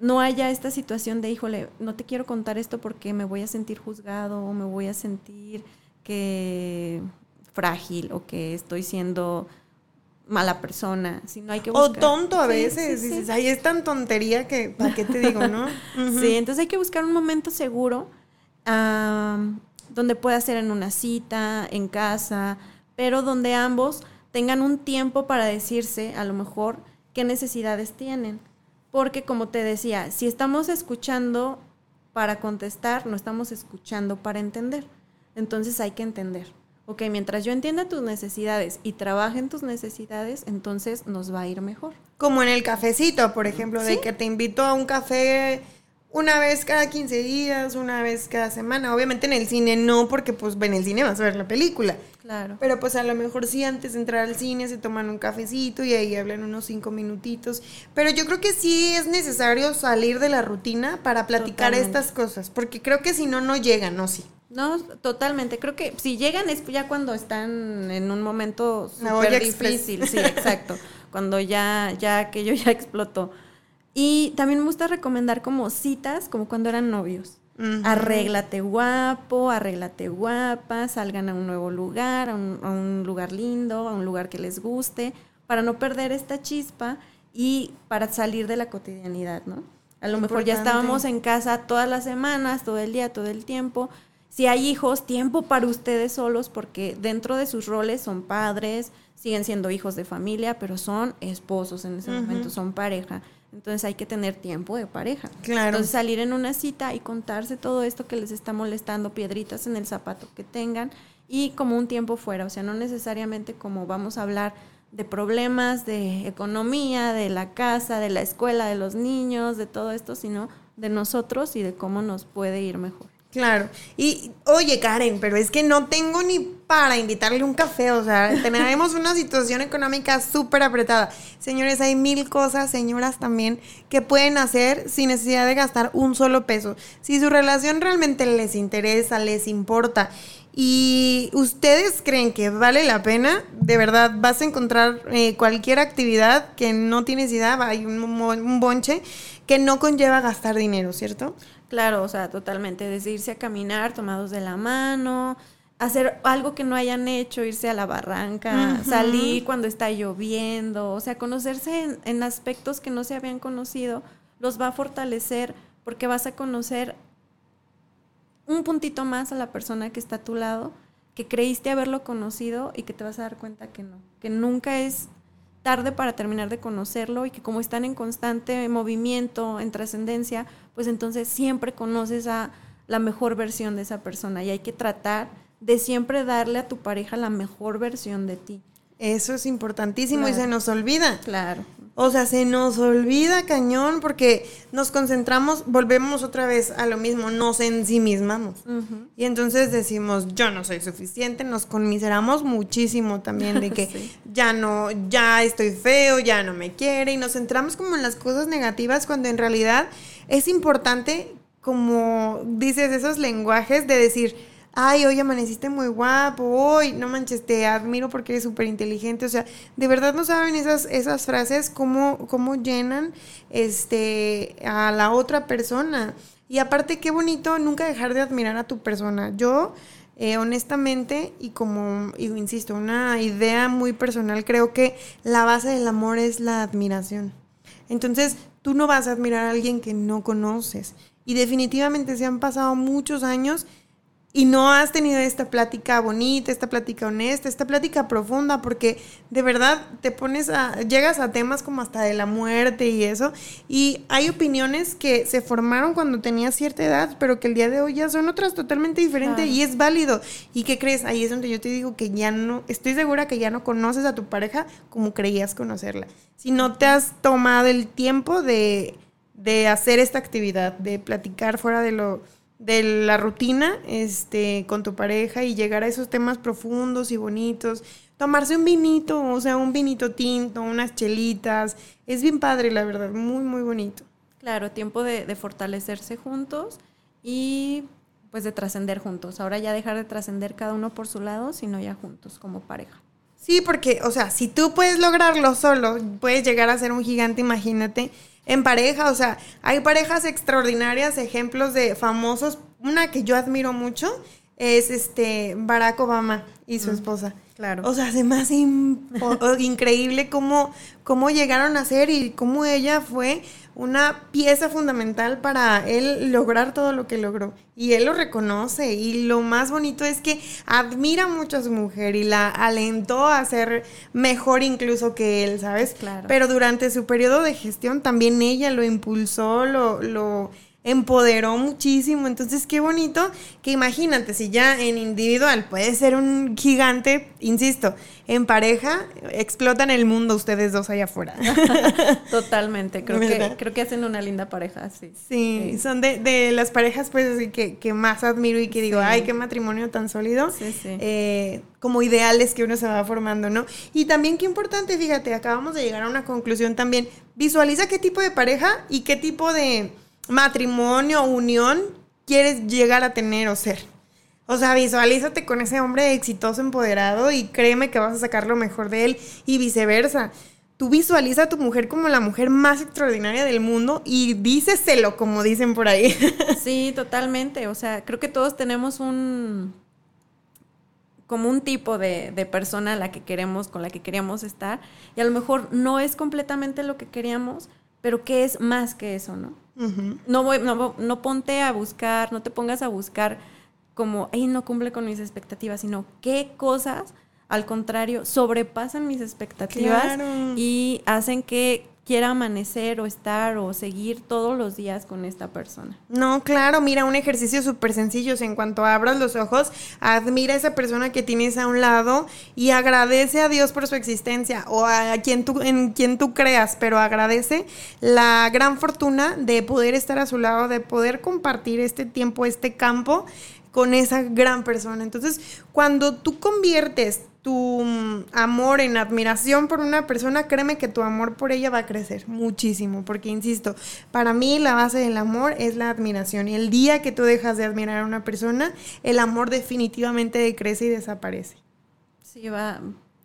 no haya esta situación de, híjole, no te quiero contar esto porque me voy a sentir juzgado o me voy a sentir que frágil o que estoy siendo mala persona, si no hay que buscar. O tonto a veces, dices, ay, es tan tontería que, ¿para qué te digo, no? (laughs) Sí, entonces hay que buscar un momento seguro donde pueda ser en una cita, en casa, pero donde ambos tengan un tiempo para decirse, a lo mejor, qué necesidades tienen. Porque como te decía, si estamos escuchando para contestar, no estamos escuchando para entender. Entonces hay que entender ok, mientras yo entienda tus necesidades y trabaje en tus necesidades, entonces nos va a ir mejor. Como en el cafecito, por ejemplo, de que te invito a un café una vez cada 15 días, una vez cada semana. Obviamente en el cine no, porque pues en el cine vas a ver la película. Claro. Pero pues a lo mejor sí antes de entrar al cine se toman un cafecito y ahí hablan unos cinco minutitos. Pero yo creo que sí es necesario salir de la rutina para platicar estas cosas, porque creo que si no, no llegan, ¿no? Sí. No, totalmente. Creo que si llegan es ya cuando están en un momento súper difícil. Sí, exacto. (laughs) cuando ya, ya aquello ya explotó. Y también me gusta recomendar como citas, como cuando eran novios. Arréglate guapo, arréglate guapa, salgan a un nuevo lugar, a un, lugar lindo, a un lugar que les guste, para no perder esta chispa y para salir de la cotidianidad, ¿no? A lo mejor ya estábamos en casa todas las semanas, todo el día, todo el tiempo, si hay hijos, tiempo para ustedes solos, porque dentro de sus roles son padres, siguen siendo hijos de familia, pero son esposos en ese momento, son pareja. Entonces hay que tener tiempo de pareja. Claro. Entonces salir en una cita y contarse todo esto que les está molestando, piedritas en el zapato que tengan y como un tiempo fuera, o sea, no necesariamente como vamos a hablar de problemas de economía, de la casa, de la escuela, de los niños, de todo esto, sino de nosotros y de cómo nos puede ir mejor. Claro. Y, oye, Karen, pero es que no tengo ni para invitarle un café, o sea, tenemos una situación económica súper apretada. Señores, hay mil cosas, señoras también, que pueden hacer sin necesidad de gastar un solo peso. Si su relación realmente les interesa, les importa y ustedes creen que vale la pena, de verdad vas a encontrar eh, cualquier actividad que no tienes idea, hay un, un bonche que no conlleva gastar dinero, ¿cierto? Claro, o sea, totalmente. Desde irse a caminar tomados de la mano, hacer algo que no hayan hecho, irse a la barranca, salir cuando está lloviendo, o sea, conocerse en, aspectos que no se habían conocido, los va a fortalecer porque vas a conocer un puntito más a la persona que está a tu lado, que creíste haberlo conocido y que te vas a dar cuenta que no, que nunca es tarde para terminar de conocerlo y que como están en constante movimiento, en trascendencia, pues entonces siempre conoces a la mejor versión de esa persona y hay que tratar de siempre darle a tu pareja la mejor versión de ti. Eso es importantísimo y se nos olvida. Claro. O sea, se nos olvida cañón porque nos concentramos, volvemos otra vez a lo mismo, nos ensimismamos. Y entonces decimos, yo no soy suficiente, nos conmiseramos muchísimo también de (laughs) que ya no, ya estoy feo, ya no me quiere y nos centramos como en las cosas negativas cuando en realidad es importante, como dices, esos lenguajes de decir, ay, hoy amaneciste muy guapo, hoy, no manches, te admiro porque eres súper inteligente. O sea, de verdad no saben esas, esas frases cómo, cómo llenan este, a la otra persona. Y aparte, qué bonito nunca dejar de admirar a tu persona. Yo, eh, honestamente, y como insisto, una idea muy personal, creo que la base del amor es la admiración. Entonces, tú no vas a admirar a alguien que no conoces. Y definitivamente se han pasado muchos años y no has tenido esta plática bonita, esta plática honesta, esta plática profunda, porque de verdad te pones a, llegas a temas como hasta de la muerte y eso, y hay opiniones que se formaron cuando tenías cierta edad, pero que el día de hoy ya son otras totalmente diferentes y es válido. ¿Y qué crees? Ahí es donde yo te digo que ya no, estoy segura que ya no conoces a tu pareja como creías conocerla. Si no te has tomado el tiempo de, de hacer esta actividad, de platicar fuera de lo de la rutina este, con tu pareja y llegar a esos temas profundos y bonitos. Tomarse un vinito, o sea, un vinito tinto, unas chelitas. Es bien padre, la verdad, muy, muy bonito. Claro, tiempo de, de fortalecerse juntos y pues de trascender juntos. Ahora ya dejar de trascender cada uno por su lado, sino ya juntos como pareja. Sí, porque, o sea, si tú puedes lograrlo solo, puedes llegar a ser un gigante, imagínate en pareja, o sea, hay parejas extraordinarias, ejemplos de famosos. Una que yo admiro mucho es este Barack Obama y su esposa. Claro. O sea, se me hace (laughs) increíble cómo, cómo llegaron a ser y cómo ella fue una pieza fundamental para él lograr todo lo que logró. Y él lo reconoce. Y lo más bonito es que admira mucho a su mujer y la alentó a ser mejor incluso que él, ¿sabes? Claro. Pero durante su periodo de gestión también ella lo impulsó, lo, lo empoderó muchísimo. Entonces, qué bonito que imagínate, si ya en individual puede ser un gigante, insisto, en pareja explotan el mundo ustedes dos allá afuera. (laughs) Totalmente, creo que, creo que hacen una linda pareja, sí. Sí, son de, de, las parejas pues que, que, más admiro y que digo, ay, qué matrimonio tan sólido. Sí, sí. Eh, como ideales que uno se va formando, ¿no? Y también qué importante, fíjate, acabamos de llegar a una conclusión también. Visualiza qué tipo de pareja y qué tipo de matrimonio, unión quieres llegar a tener o ser. O sea, visualízate con ese hombre exitoso, empoderado y créeme que vas a sacar lo mejor de él y viceversa. Tú visualiza a tu mujer como la mujer más extraordinaria del mundo y díceselo como dicen por ahí. (laughs) Sí, totalmente. O sea, creo que todos tenemos un como un tipo de, de, persona a la que queremos, con la que queríamos estar, y a lo mejor no es completamente lo que queríamos, pero ¿qué es más que eso, no? Uh -huh. no, voy, no, no ponte a buscar, no te pongas a buscar como, ay, no cumple con mis expectativas, sino qué cosas, al contrario, sobrepasan mis expectativas Claro. y hacen que quiera amanecer o estar o seguir todos los días con esta persona. No, claro, mira, un ejercicio súper sencillo. En cuanto abras los ojos, admira a esa persona que tienes a un lado y agradece a Dios por su existencia o a quien tú, en quien tú creas, pero agradece la gran fortuna de poder estar a su lado, de poder compartir este tiempo, este campo con esa gran persona. Entonces, cuando tú conviertes tu amor en admiración por una persona, créeme que tu amor por ella va a crecer muchísimo, porque insisto, para mí la base del amor es la admiración y el día que tú dejas de admirar a una persona, el amor definitivamente decrece y desaparece. Sí, va,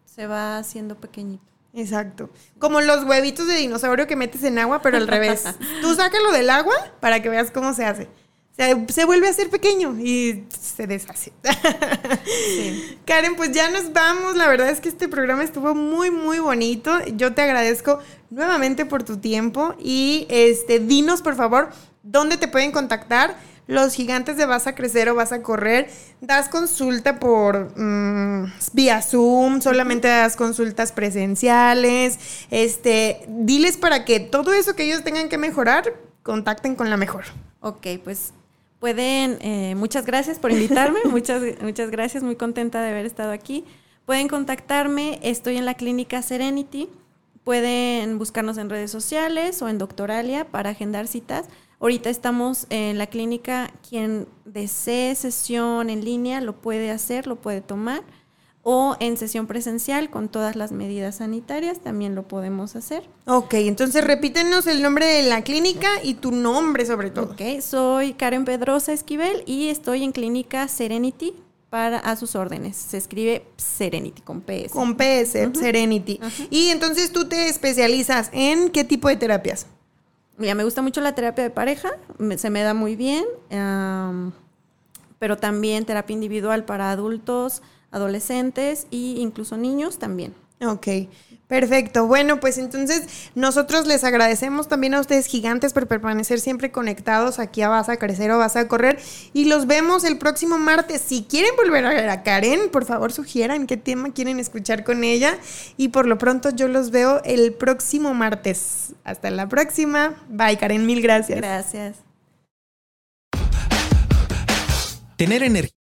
se va haciendo pequeñito. Exacto. Como los huevitos de dinosaurio que metes en agua, pero al revés. (laughs) Tú sácalo del agua para que veas cómo se hace. Se, se, vuelve a hacer pequeño y se deshace. Sí. Karen, pues ya nos vamos. La verdad es que este programa estuvo muy, muy bonito. Yo te agradezco nuevamente por tu tiempo y este, dinos por favor dónde te pueden contactar. Los gigantes de vas a crecer o vas a correr, das consulta por mmm, vía Zoom, solamente das consultas presenciales. Este, diles para que todo eso que ellos tengan que mejorar, contacten con la mejor. Ok, pues pueden, eh, muchas gracias por invitarme, (laughs) muchas, muchas gracias, muy contenta de haber estado aquí. Pueden contactarme, estoy en la clínica Serenity, pueden buscarnos en redes sociales o en Doctoralia para agendar citas. Ahorita estamos en la clínica, quien desee sesión en línea lo puede hacer, lo puede tomar, o en sesión presencial con todas las medidas sanitarias también lo podemos hacer. Ok, entonces repítenos el nombre de la clínica y tu nombre sobre todo. Ok, soy Karen Pedrosa Esquivel y estoy en clínica Serenity para a sus órdenes. Se escribe Serenity con PS. Con PS, uh -huh. Serenity. Uh -huh. Y entonces tú te especializas en qué tipo de terapias? Mira, me gusta mucho la terapia de pareja, me, se me da muy bien, um, pero también terapia individual para adultos, adolescentes e incluso niños también. Ok. Perfecto. Bueno, pues entonces nosotros les agradecemos también a ustedes gigantes por permanecer siempre conectados aquí a Vas a Crecer o Vas a Correr. Y los vemos el próximo martes. Si quieren volver a ver a Karen, por favor sugieran qué tema quieren escuchar con ella. Y por lo pronto yo los veo el próximo martes. Hasta la próxima. Bye, Karen. Mil gracias. Gracias. Tener energía.